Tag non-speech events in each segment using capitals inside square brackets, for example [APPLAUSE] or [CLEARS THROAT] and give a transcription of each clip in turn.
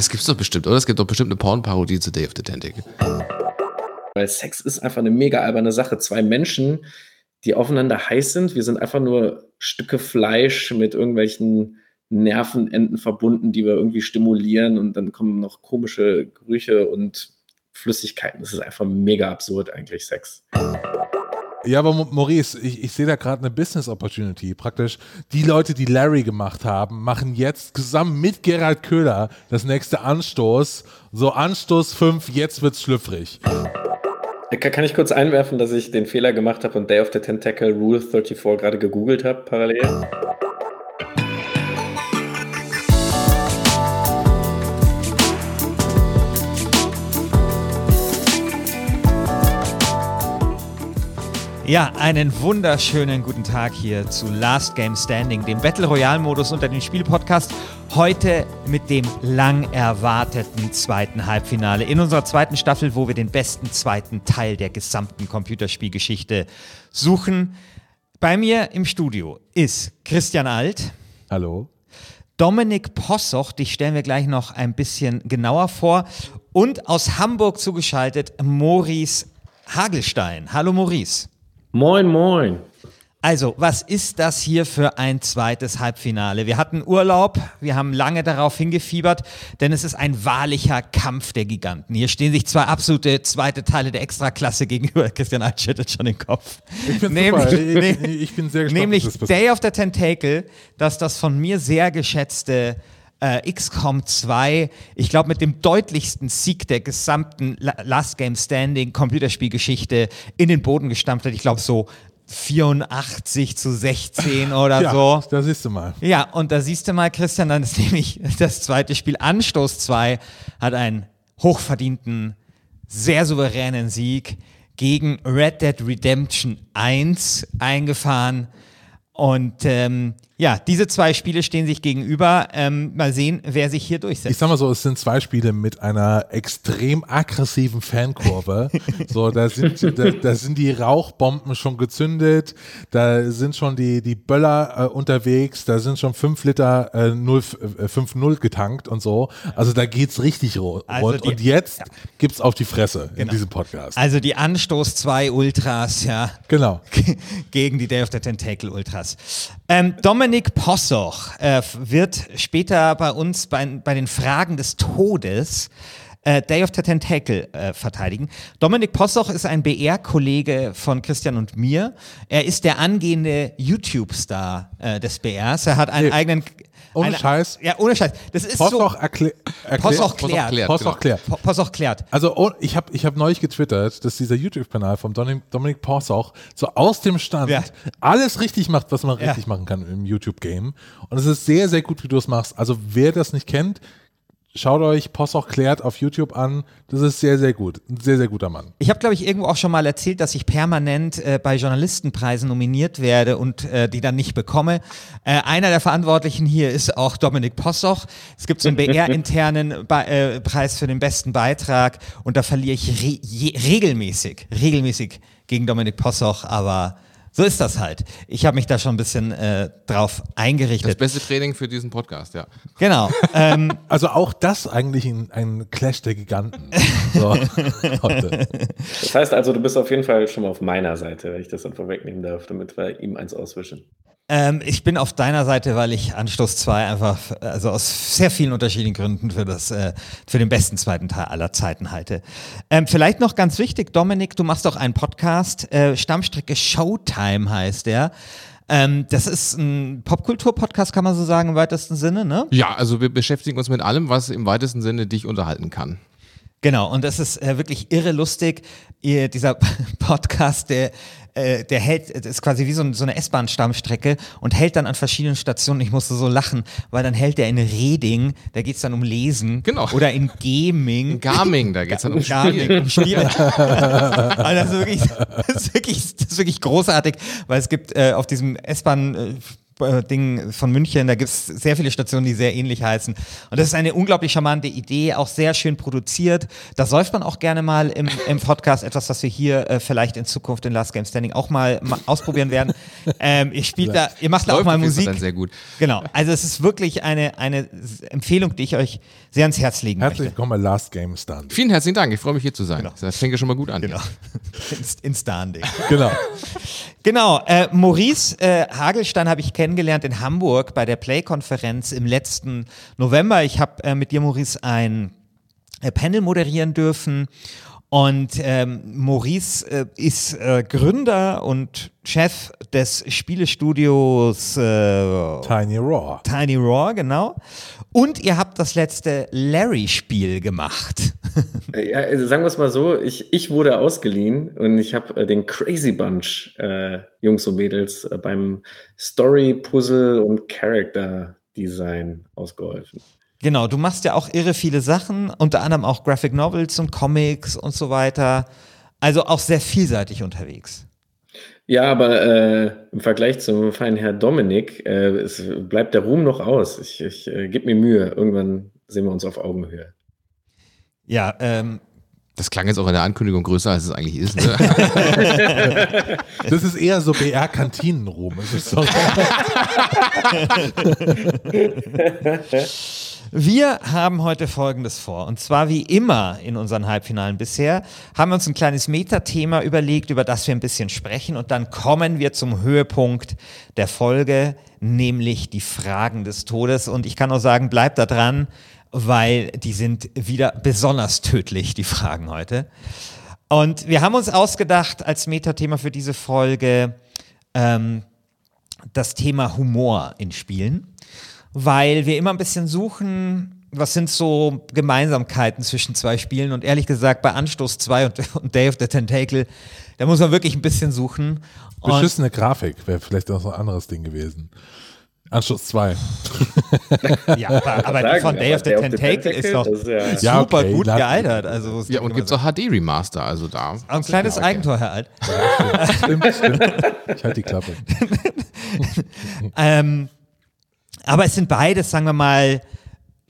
Das gibt's doch bestimmt, oder? Es gibt doch bestimmt eine Porn-Parodie zu Day of the Tentacle. Weil Sex ist einfach eine mega alberne Sache. Zwei Menschen, die aufeinander heiß sind, wir sind einfach nur Stücke Fleisch mit irgendwelchen Nervenenden verbunden, die wir irgendwie stimulieren und dann kommen noch komische Gerüche und Flüssigkeiten. Das ist einfach mega absurd eigentlich, Sex. Ja, aber Maurice, ich, ich sehe da gerade eine Business Opportunity. Praktisch die Leute, die Larry gemacht haben, machen jetzt zusammen mit Gerald Köhler das nächste Anstoß. So Anstoß 5, jetzt wird's schlüpfrig. Kann ich kurz einwerfen, dass ich den Fehler gemacht habe und Day of the Tentacle Rule 34 gerade gegoogelt habe parallel? Ja, einen wunderschönen guten Tag hier zu Last Game Standing, dem Battle Royale Modus unter den Spielpodcast. Heute mit dem lang erwarteten zweiten Halbfinale in unserer zweiten Staffel, wo wir den besten zweiten Teil der gesamten Computerspielgeschichte suchen. Bei mir im Studio ist Christian Alt. Hallo. Dominik Possoch, dich stellen wir gleich noch ein bisschen genauer vor. Und aus Hamburg zugeschaltet Maurice Hagelstein. Hallo Maurice. Moin, moin. Also, was ist das hier für ein zweites Halbfinale? Wir hatten Urlaub, wir haben lange darauf hingefiebert, denn es ist ein wahrlicher Kampf der Giganten. Hier stehen sich zwei absolute zweite Teile der Extraklasse gegenüber. [LAUGHS] Christian Alt schüttelt schon den Kopf. Ich bin nämlich, super. [LAUGHS] Ich, ich, bin sehr gespannt. Nämlich Day of the Tentacle, dass das von mir sehr geschätzte äh, XCOM 2, ich glaube, mit dem deutlichsten Sieg der gesamten Last Game Standing Computerspielgeschichte in den Boden gestampft hat. Ich glaube, so 84 zu 16 [LAUGHS] oder ja, so. Da siehst du mal. Ja, und da siehst du mal, Christian, dann ist nämlich [LAUGHS] das zweite Spiel Anstoß 2 hat einen hochverdienten, sehr souveränen Sieg gegen Red Dead Redemption 1 eingefahren. Und ähm, ja, diese zwei Spiele stehen sich gegenüber. Ähm, mal sehen, wer sich hier durchsetzt. Ich sag mal so, es sind zwei Spiele mit einer extrem aggressiven Fankurve. [LAUGHS] so, da sind, da, da, sind die Rauchbomben schon gezündet, da sind schon die, die Böller äh, unterwegs, da sind schon fünf Liter äh, 0, äh, 5-0 getankt und so. Also da geht's richtig rund. Also die, und jetzt ja. gibt's auf die Fresse genau. in diesem Podcast. Also die Anstoß 2 Ultras, ja. Genau. [LAUGHS] Gegen die Day of the Tentacle Ultras. Ähm, Dominik Possoch äh, wird später bei uns bei, bei den Fragen des Todes äh, Day of the Tentacle äh, verteidigen. Dominik Possoch ist ein BR-Kollege von Christian und mir. Er ist der angehende YouTube-Star äh, des BRs. Er hat einen nee. eigenen ohne eine, Scheiß. Ja, ohne Scheiß. Das ist Possoch so. Erklä erklär, Possoch klärt. Genau. Possoch klärt. Possoch klärt. Also oh, ich habe ich hab neulich getwittert, dass dieser YouTube-Kanal von Dominik, Possoch so aus dem Stand ja. alles richtig macht, was man ja. richtig machen kann im YouTube-Game. Und es ist sehr, sehr gut, wie du es machst. Also wer das nicht kennt, Schaut euch Possoch klärt auf YouTube an. Das ist sehr, sehr gut. Ein sehr, sehr guter Mann. Ich habe, glaube ich, irgendwo auch schon mal erzählt, dass ich permanent äh, bei Journalistenpreisen nominiert werde und äh, die dann nicht bekomme. Äh, einer der Verantwortlichen hier ist auch Dominik Possoch. Es gibt so einen BR-internen äh, Preis für den besten Beitrag und da verliere ich re regelmäßig, regelmäßig gegen Dominik Possoch, aber so ist das halt. Ich habe mich da schon ein bisschen äh, drauf eingerichtet. Das beste Training für diesen Podcast, ja. Genau. Ähm, [LAUGHS] also auch das eigentlich ein, ein Clash der Giganten. So. [LAUGHS] das heißt also, du bist auf jeden Fall schon mal auf meiner Seite, wenn ich das dann vorwegnehmen darf, damit wir ihm eins auswischen. Ähm, ich bin auf deiner Seite, weil ich Anstoß 2 einfach, also aus sehr vielen unterschiedlichen Gründen für, das, äh, für den besten zweiten Teil aller Zeiten halte. Ähm, vielleicht noch ganz wichtig, Dominik, du machst doch einen Podcast, äh, Stammstrecke Showtime heißt der. Ähm, das ist ein Popkultur-Podcast, kann man so sagen, im weitesten Sinne, ne? Ja, also wir beschäftigen uns mit allem, was im weitesten Sinne dich unterhalten kann. Genau, und das ist äh, wirklich irre lustig. Ihr, dieser [LAUGHS] Podcast, der, äh, der hält, das ist quasi wie so, so eine S-Bahn-Stammstrecke und hält dann an verschiedenen Stationen. Ich musste so lachen, weil dann hält der in Reding, da geht's dann um Lesen. Genau. Oder in Gaming. In Gaming, da geht's dann um Gaming. Um Spiel. [LAUGHS] also das, ist wirklich, das, ist wirklich, das ist wirklich großartig, weil es gibt äh, auf diesem S-Bahn- äh, äh, Ding von München, da gibt es sehr viele Stationen, die sehr ähnlich heißen. Und das ist eine unglaublich charmante Idee, auch sehr schön produziert. Da säuft man auch gerne mal im, im Podcast etwas, was wir hier äh, vielleicht in Zukunft in Last Game Standing auch mal, mal ausprobieren werden. Ähm, ihr spielt da, ihr macht da auch mal Musik. Dann sehr gut. Genau. Also es ist wirklich eine, eine Empfehlung, die ich euch sehr ans Herz legen Herzlich möchte. willkommen bei Last Game Stand. Vielen herzlichen Dank. Ich freue mich hier zu sein. Genau. Das fängt ja schon mal gut an. Genau. [LAUGHS] In, in Standing. Genau. Genau, äh, Maurice äh, Hagelstein habe ich kennengelernt in Hamburg bei der Play-Konferenz im letzten November. Ich habe äh, mit dir, Maurice, ein äh, Panel moderieren dürfen. Und ähm, Maurice äh, ist äh, Gründer und Chef des Spielestudios äh, Tiny Raw. Tiny Raw, genau. Und ihr habt das letzte Larry-Spiel gemacht. Ja, also sagen wir es mal so, ich, ich wurde ausgeliehen und ich habe äh, den Crazy Bunch, äh, Jungs und Mädels, äh, beim Story, Puzzle und Character Design ausgeholfen. Genau, du machst ja auch irre viele Sachen, unter anderem auch Graphic Novels und Comics und so weiter. Also auch sehr vielseitig unterwegs. Ja, aber äh, im Vergleich zum feinen Herr Dominik äh, es bleibt der Ruhm noch aus. Ich, ich äh, gebe mir Mühe. Irgendwann sehen wir uns auf Augenhöhe. Ja, ähm, Das klang jetzt auch in der Ankündigung größer, als es eigentlich ist. Ne? [LAUGHS] Das ist eher so BR-Kantinenruhm. So, Wir haben heute Folgendes vor. Und zwar wie immer in unseren Halbfinalen bisher haben wir uns ein kleines Metathema überlegt, über das wir ein bisschen sprechen. Und dann kommen wir zum Höhepunkt der Folge, nämlich die Fragen des Todes. Und ich kann auch sagen, bleibt da dran, weil die sind wieder besonders tödlich, die Fragen heute. Und wir haben uns ausgedacht als Metathema für diese Folge ähm, das Thema Humor in Spielen weil wir immer ein bisschen suchen, was sind so Gemeinsamkeiten zwischen zwei Spielen und ehrlich gesagt bei Anstoß 2 und, [LAUGHS] und Day of the Tentacle, da muss man wirklich ein bisschen suchen. Beschissene Grafik wäre vielleicht auch so ein anderes Ding gewesen. Anschluss 2. ja, aber, aber die von Day of the Tentacle ist doch ist ja, Ja, super okay, gut gealtert. Also, ja, und gibt es auch HD-Remaster, also da. ein kleines Ja, okay. Eigentor, Herr Alt. Stimmt, stimmt. Ich halte die Klappe. [LAUGHS] Ähm, aber es sind beides, sagen wir mal,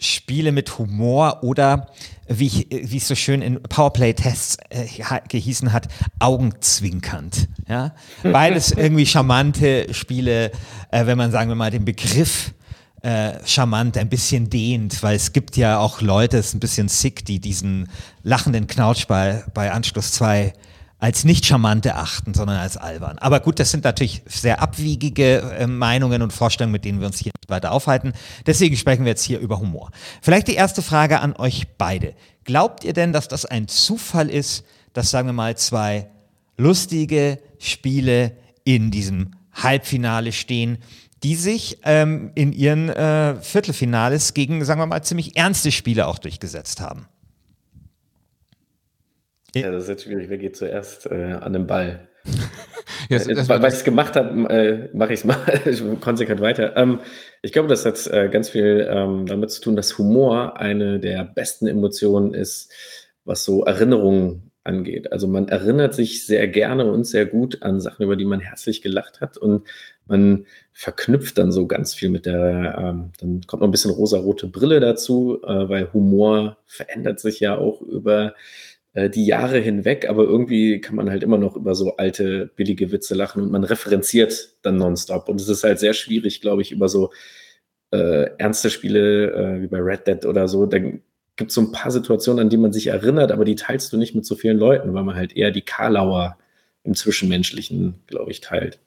Spiele mit Humor oder wie, ich, wie es so schön in Powerplay-Tests äh, gehießen hat, augenzwinkernd. Ja? [LAUGHS] Beides irgendwie charmante Spiele, äh, wenn man, sagen wir mal, den Begriff äh, charmant ein bisschen dehnt, weil es gibt ja auch Leute, es ist ein bisschen sick, die diesen lachenden Knautsch bei, bei Anschluss 2 als nicht charmant erachten, sondern als albern. Aber gut, das sind natürlich sehr abwiegige äh, Meinungen und Vorstellungen, mit denen wir uns hier nicht weiter aufhalten. Deswegen sprechen wir jetzt hier über Humor. Vielleicht die erste Frage an euch beide. Glaubt ihr denn, dass das ein Zufall ist, dass, sagen wir mal, zwei lustige Spiele in diesem Halbfinale stehen, die sich ähm, in ihren äh, Viertelfinales gegen, sagen wir mal, ziemlich ernste Spiele auch durchgesetzt haben? Ja, das ist jetzt schwierig. Wer geht zuerst äh, an den Ball? [LAUGHS] Das, Äh, weil [LAUGHS] ich es gemacht habe, äh, mache ich es mal konsequent weiter. Ähm, ich glaube, das hat äh, ganz viel ähm, damit zu tun, dass Humor eine der besten Emotionen ist, was so Erinnerungen angeht. Also man erinnert sich sehr gerne und sehr gut an Sachen, über die man herzlich gelacht hat und man verknüpft dann so ganz viel mit der, ähm, dann kommt noch ein bisschen rosa-rote Brille dazu, äh, weil Humor verändert sich ja auch über äh, die Jahre hinweg, aber irgendwie kann man halt immer noch über so alte, billige Witze lachen und man referenziert dann nonstop. Und es ist halt sehr schwierig, glaube ich, über so äh, ernste Spiele äh, wie bei Red Dead oder so. Da gibt es so ein paar Situationen, an die man sich erinnert, aber die teilst du nicht mit so vielen Leuten, weil man halt eher die Karlauer im Zwischenmenschlichen, glaube ich, teilt.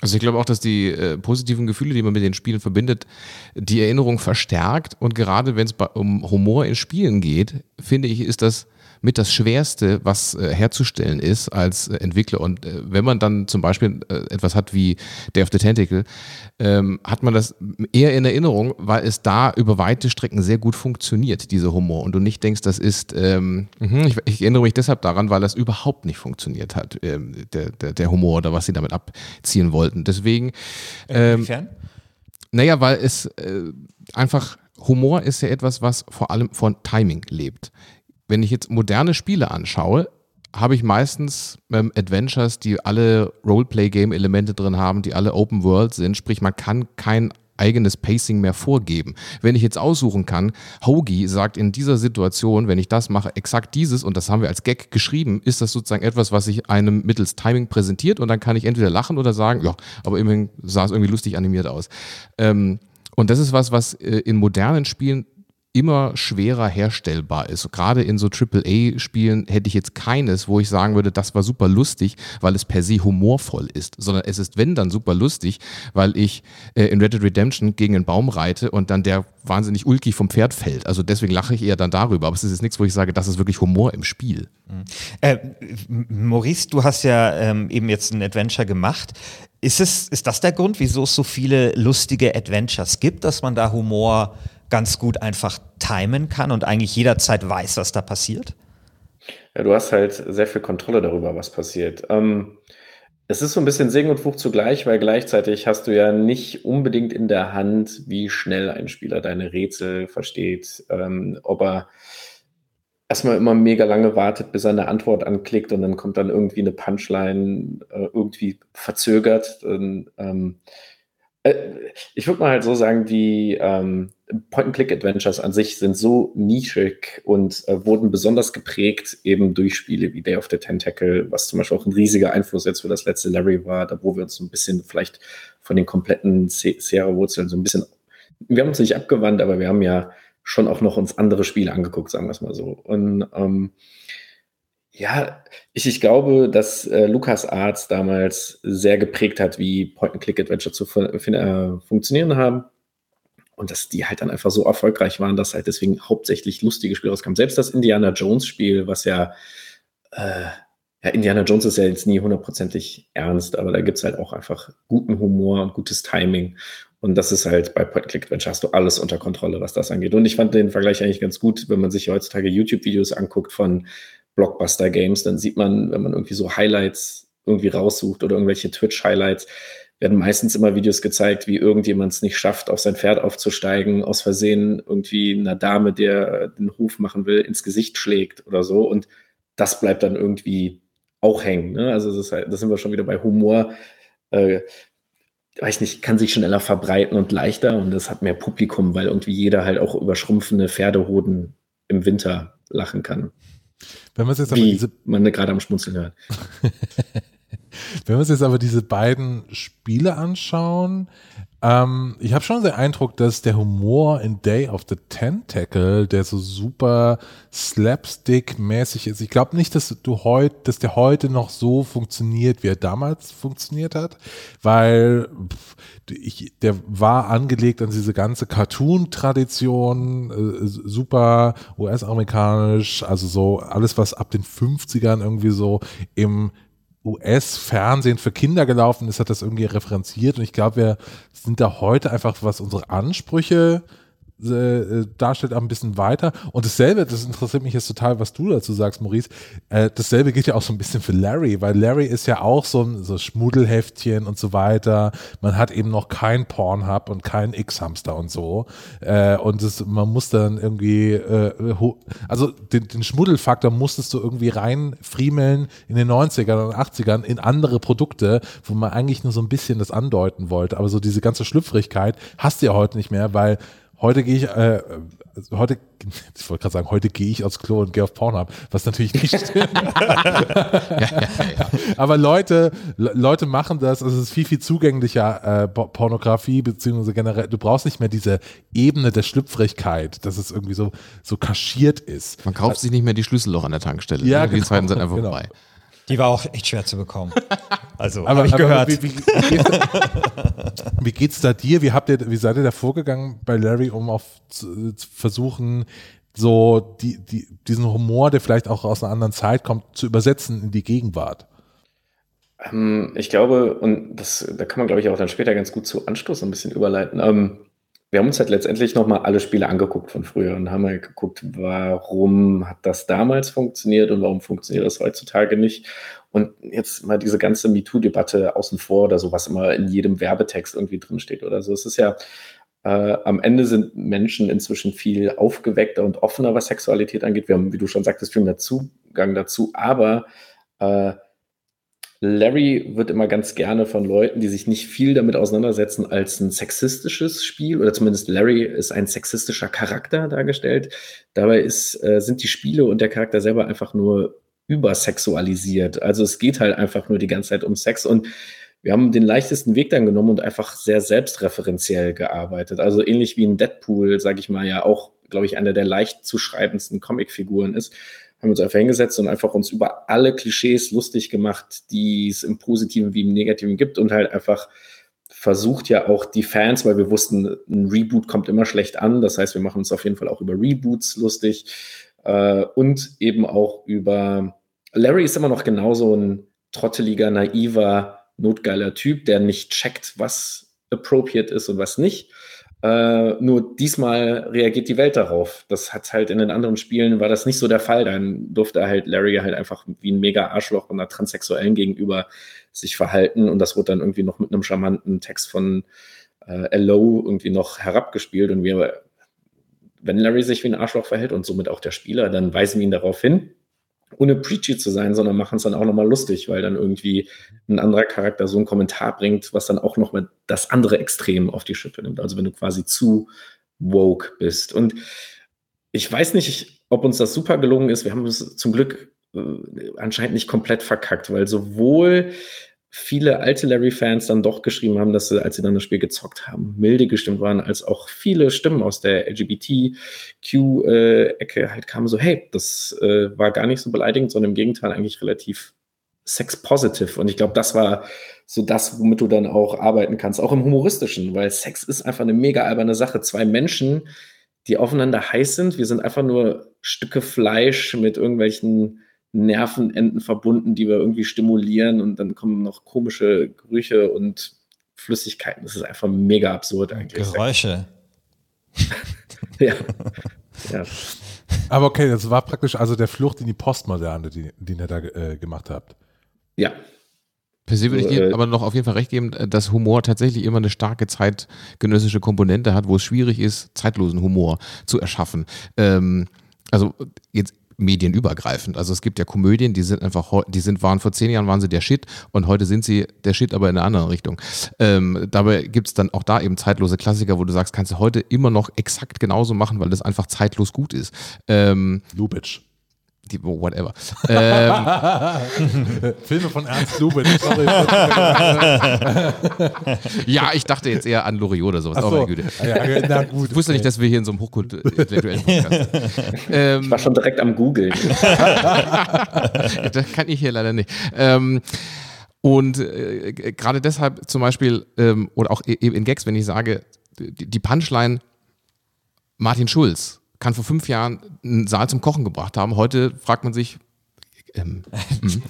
Also ich glaube auch, dass die äh, positiven Gefühle, die man mit den Spielen verbindet, die Erinnerung verstärkt. Und gerade wenn es um Humor in Spielen geht, finde ich, ist das mit das Schwerste, was äh, herzustellen ist als äh, Entwickler. Und äh, wenn man dann zum Beispiel äh, etwas hat wie Day of the Tentacle, ähm, hat man das eher in Erinnerung, weil es da über weite Strecken sehr gut funktioniert, dieser Humor. Und du nicht denkst, das ist, ähm, mhm, ich, ich erinnere mich deshalb daran, weil das überhaupt nicht funktioniert hat, ähm, der, der, der Humor oder was sie damit abziehen wollten. Deswegen, ähm, Inwiefern? naja, weil es äh, einfach, Humor ist ja etwas, was vor allem von Timing lebt. Wenn ich jetzt moderne Spiele anschaue, habe ich meistens ähm, Adventures, die alle Roleplay-Game-Elemente drin haben, die alle Open World sind. Sprich, man kann kein eigenes Pacing mehr vorgeben. Wenn ich jetzt aussuchen kann, Hoagie sagt in dieser Situation, wenn ich das mache, exakt dieses, und das haben wir als Gag geschrieben, ist das sozusagen etwas, was sich einem mittels Timing präsentiert und dann kann ich entweder lachen oder sagen, ja, aber immerhin sah es irgendwie lustig animiert aus. Ähm, und das ist was, was äh, in modernen Spielen immer schwerer herstellbar ist. Gerade in so AAA-Spielen hätte ich jetzt keines, wo ich sagen würde, das war super lustig, weil es per se humorvoll ist, sondern es ist, wenn dann super lustig, weil ich äh, in Red Dead Redemption gegen einen Baum reite und dann der wahnsinnig ulkig vom Pferd fällt. Also deswegen lache ich eher dann darüber. Aber es ist jetzt nichts, wo ich sage, das ist wirklich Humor im Spiel. Äh, Maurice, du hast ja ähm, eben jetzt ein Adventure gemacht. Ist, es, ist das der Grund, wieso es so viele lustige Adventures gibt, dass man da Humor ganz gut einfach timen kann und eigentlich jederzeit weiß, was da passiert? Ja, du hast halt sehr viel Kontrolle darüber, was passiert. Ähm, es ist so ein bisschen Segen und Fluch zugleich, weil gleichzeitig hast du ja nicht unbedingt in der Hand, wie schnell ein Spieler deine Rätsel versteht, ähm, ob er erstmal immer mega lange wartet, bis er eine Antwort anklickt und dann kommt dann irgendwie eine Punchline äh, irgendwie verzögert. Und, ähm, äh, ich würde mal halt so sagen, die ähm, Point-and-Click-Adventures an sich sind so nischig und äh, wurden besonders geprägt eben durch Spiele wie Day of the Tentacle, was zum Beispiel auch ein riesiger Einfluss jetzt für das letzte Larry war, da wo wir uns so ein bisschen vielleicht von den kompletten Sierra-Wurzeln so ein bisschen, wir haben uns nicht abgewandt, aber wir haben ja schon auch noch uns andere Spiele angeguckt, sagen wir es mal so. Und ähm, ja, ich, ich glaube, dass äh, Lukas Arts damals sehr geprägt hat, wie Point-and-Click-Adventure zu äh, funktionieren haben. Und dass die halt dann einfach so erfolgreich waren, dass halt deswegen hauptsächlich lustige Spiele rauskamen. Selbst das Indiana Jones-Spiel, was ja, äh, ja, Indiana Jones ist ja jetzt nie hundertprozentig ernst, aber da gibt es halt auch einfach guten Humor und gutes Timing. Und das ist halt bei Point-Click-Adventure hast du alles unter Kontrolle, was das angeht. Und ich fand den Vergleich eigentlich ganz gut, wenn man sich heutzutage YouTube-Videos anguckt von Blockbuster-Games, dann sieht man, wenn man irgendwie so Highlights irgendwie raussucht oder irgendwelche Twitch-Highlights, werden meistens immer Videos gezeigt, wie irgendjemand es nicht schafft, auf sein Pferd aufzusteigen, aus Versehen irgendwie einer Dame, der den Hof machen will, ins Gesicht schlägt oder so. Und das bleibt dann irgendwie auch hängen. Ne? Also das, halt, das, sind wir schon wieder bei Humor. Äh, weiß nicht, kann sich schneller verbreiten und leichter und das hat mehr Publikum, weil irgendwie jeder halt auch über schrumpfende Pferdehoden im Winter lachen kann. Wenn man jetzt aber Wie diese man gerade am Schmunzeln hört. [LAUGHS] Wenn wir uns jetzt aber diese beiden Spiele anschauen, ähm, ich habe schon den Eindruck, dass der Humor in Day of the Tentacle, der so super slapstick-mäßig ist, ich glaube nicht, dass du heute, dass der heute noch so funktioniert, wie er damals funktioniert hat, weil pff, ich, der war angelegt an diese ganze Cartoon-Tradition, äh, super US-amerikanisch, also so alles, was ab den 50ern irgendwie so im US-Fernsehen für Kinder gelaufen ist, hat das irgendwie referenziert. Und ich glaube, wir sind da heute einfach, was unsere Ansprüche äh, darstellt, ein bisschen weiter. Und dasselbe, das interessiert mich jetzt total, was du dazu sagst, Maurice. Äh, dasselbe gilt ja auch so ein bisschen für Larry, weil Larry ist ja auch so ein so Schmuddelheftchen und so weiter. Man hat eben noch kein Pornhub und kein X-Hamster und so. Äh, und das, man muss dann irgendwie, äh, also den, den Schmuddelfaktor musstest du irgendwie reinfriemeln in den 90ern und 80ern in andere Produkte, wo man eigentlich nur so ein bisschen das andeuten wollte. Aber so diese ganze Schlüpfrigkeit hast du ja heute nicht mehr, weil heute gehe ich, äh, also heute, [LAUGHS] ich wollte gerade sagen, heute gehe ich aufs Klo und gehe auf Pornhub, was natürlich nicht stimmt. [LAUGHS] ja, ja, ja. Aber Leute, Leute machen das, also es ist viel, viel zugänglicher äh, Pornografie, beziehungsweise generell, du brauchst nicht mehr diese Ebene der Schlüpfrigkeit, dass es irgendwie so, so kaschiert ist. Man kauft sich nicht mehr die Schlüsselloch an der Tankstelle. Ja, ne? Die genau, Zeiten sind einfach genau. vorbei. Die war auch echt schwer zu bekommen. [LAUGHS] Also, habe ich gehört. Wie, wie, wie, geht's, da dir? Wie habt ihr, wie seid ihr da vorgegangen bei Larry, um auf zu, zu versuchen, so die, die, diesen Humor, der vielleicht auch aus einer anderen Zeit kommt, zu übersetzen in die Gegenwart? Ähm, ich glaube, und das, da kann man, glaube ich, auch dann später ganz gut zu Anstoß ein bisschen überleiten. Ähm, wir haben uns halt letztendlich nochmal alle Spiele angeguckt von früher und haben halt geguckt, warum hat das damals funktioniert und warum funktioniert das heutzutage nicht. Und jetzt mal diese ganze MeToo-Debatte außen vor oder so, was immer in jedem Werbetext irgendwie drinsteht oder so. Es ist ja, äh, am Ende sind Menschen inzwischen viel aufgeweckter und offener, was Sexualität angeht. Wir haben, wie du schon sagtest, viel mehr Übergang dazu, aber äh, Larry wird immer ganz gerne von Leuten, die sich nicht viel damit auseinandersetzen, als ein sexistisches Spiel oder zumindest Larry ist ein sexistischer Charakter dargestellt. Dabei ist, äh, sind die Spiele und der Charakter selber einfach nur übersexualisiert. Also es geht halt einfach nur die ganze Zeit um Sex und wir haben den leichtesten Weg dann genommen und einfach sehr selbstreferenziell gearbeitet. Also ähnlich wie ein Deadpool, sage ich mal, ja auch, glaube ich, einer der leicht zu schreibendsten Comicfiguren ist haben uns einfach hingesetzt und einfach uns über alle Klischees lustig gemacht, die es im Positiven wie im Negativen gibt und halt einfach versucht ja auch die Fans, weil wir wussten, ein Reboot kommt immer schlecht an. Das heißt, wir machen uns auf jeden Fall auch über Reboots lustig äh, und eben auch über Larry ist immer noch genauso ein trotteliger, naiver, notgeiler Typ, der nicht checkt, was appropriate ist und was nicht. Äh, nur diesmal reagiert die Welt darauf. Das hat halt in den anderen Spielen war das nicht so der Fall. Dann durfte halt Larry halt einfach wie ein mega Arschloch einer Transsexuellen gegenüber sich verhalten und das wurde dann irgendwie noch mit einem charmanten Text von äh, LO irgendwie noch herabgespielt und wir, wenn Larry sich wie ein Arschloch verhält und somit auch der Spieler, dann weisen wir ihn darauf hin ohne preachy zu sein, sondern machen es dann auch nochmal lustig, weil dann irgendwie ein anderer Charakter so einen Kommentar bringt, was dann auch nochmal das andere Extrem auf die Schippe nimmt. Also wenn du quasi zu woke bist. Und ich weiß nicht, ob uns das super gelungen ist. Wir haben es zum Glück äh, anscheinend nicht komplett verkackt, weil sowohl viele alte Larry-Fans dann doch geschrieben haben, dass sie, als sie dann das Spiel gezockt haben, milde gestimmt waren, als auch viele Stimmen aus der LGBTQ-Ecke halt kamen so, hey, das äh, war gar nicht so beleidigend, sondern im Gegenteil eigentlich relativ sex-positive. Und ich glaube, das war so das, womit du dann auch arbeiten kannst, auch im Humoristischen, weil Sex ist einfach eine mega alberne Sache. Zwei Menschen, die aufeinander heiß sind, wir sind einfach nur Stücke Fleisch mit irgendwelchen Nervenenden verbunden, die wir irgendwie stimulieren und dann kommen noch komische Gerüche und Flüssigkeiten. Das ist einfach mega absurd eigentlich. Geräusche. [LAUGHS] ja. ja. Aber okay, das war praktisch also der Flucht in die Postmoderne, die, den ihr da äh, gemacht habt. Ja. Per se würde ich dir äh, aber noch auf jeden Fall recht geben, dass Humor tatsächlich immer eine starke zeitgenössische Komponente hat, wo es schwierig ist, zeitlosen Humor zu erschaffen. Ähm, also jetzt medienübergreifend. Also es gibt ja Komödien, die sind einfach, die sind, waren vor zehn Jahren waren sie der Shit und heute sind sie der Shit, aber in einer anderen Richtung. Ähm, dabei gibt es dann auch da eben zeitlose Klassiker, wo du sagst, kannst du heute immer noch exakt genauso machen, weil das einfach zeitlos gut ist. Ähm, Lubitsch die, oh, whatever. ähm, [LAUGHS] Filme von Ernst Lubitsch, sorry. ja, ich dachte jetzt eher an Loriot oder sowas. Ach so. Oh, Güte. Ja, na gut. Ich wusste nicht, dass wir hier in so einem hochkulturellen Podcast ähm, Ich war schon direkt am Googeln. [LAUGHS] das kann ich hier leider nicht. Ähm, und äh, gerade deshalb zum Beispiel, ähm, oder auch e-, eben in Gags, wenn ich sage, die, die Punchline Martin Schulz kann vor fünf Jahren einen Saal zum Kochen gebracht haben. Heute fragt man sich, ähm, hm.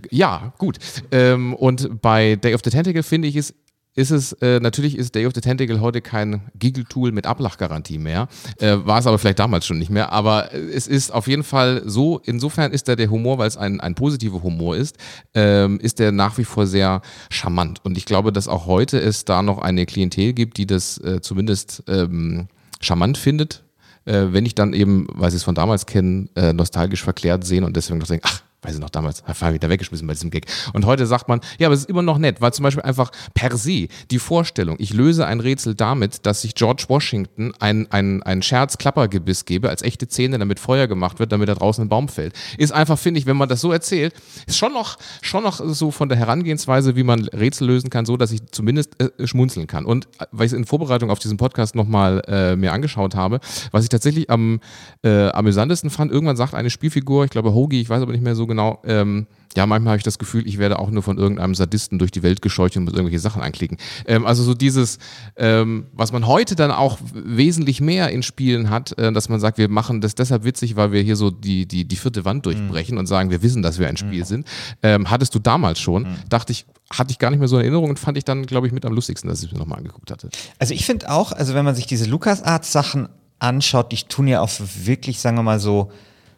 [LAUGHS] ja, gut. Ähm, und bei Day of the Tentacle finde ich es ist es, äh, natürlich ist Day of the Tentacle heute kein Giggle-Tool mit Ablachgarantie mehr. Äh, war es aber vielleicht damals schon nicht mehr. Aber es ist auf jeden Fall so, insofern ist da der Humor, weil es ein, ein positiver Humor ist, ähm, ist der nach wie vor sehr charmant. Und ich glaube, dass auch heute es da noch eine Klientel gibt, die das äh, zumindest ähm, charmant findet, äh, wenn ich dann eben, weil sie es von damals kennen, äh, nostalgisch verklärt sehen und deswegen noch denke, ach, weiß ich noch damals, ich da weggeschmissen bei diesem Gag. Und heute sagt man, ja, aber es ist immer noch nett, weil zum Beispiel einfach per se die Vorstellung, ich löse ein Rätsel damit, dass ich George Washington ein, ein, ein Scherz-Klappergebiss gebe, als echte Zähne, damit Feuer gemacht wird, damit da draußen ein Baum fällt. Ist einfach, finde ich, wenn man das so erzählt, ist schon noch, schon noch so von der Herangehensweise, wie man Rätsel lösen kann, so, dass ich zumindest äh, schmunzeln kann. Und äh, weil ich es in Vorbereitung auf diesen Podcast nochmal äh, mir angeschaut habe, was ich tatsächlich am äh, amüsantesten fand, irgendwann sagt eine Spielfigur, ich glaube Hoagie, ich weiß aber nicht mehr so genau, genau. Ähm, ja, manchmal habe ich das Gefühl, ich werde auch nur von irgendeinem Sadisten durch die Welt gescheucht und muss irgendwelche Sachen anklicken. Ähm, also so dieses, ähm, was man heute dann auch wesentlich mehr in Spielen hat, äh, dass man sagt, wir machen das deshalb witzig, weil wir hier so die, die, die vierte Wand durchbrechen mhm. und sagen, wir wissen, dass wir ein Spiel mhm. sind. Ähm, hattest du damals schon, mhm. dachte ich, hatte ich gar nicht mehr so in Erinnerung und fand ich dann, glaube ich, mit am lustigsten, dass ich es mir nochmal angeguckt hatte. Also ich finde auch, also wenn man sich diese LucasArts-Sachen anschaut, die tun ja auch wirklich, sagen wir mal so,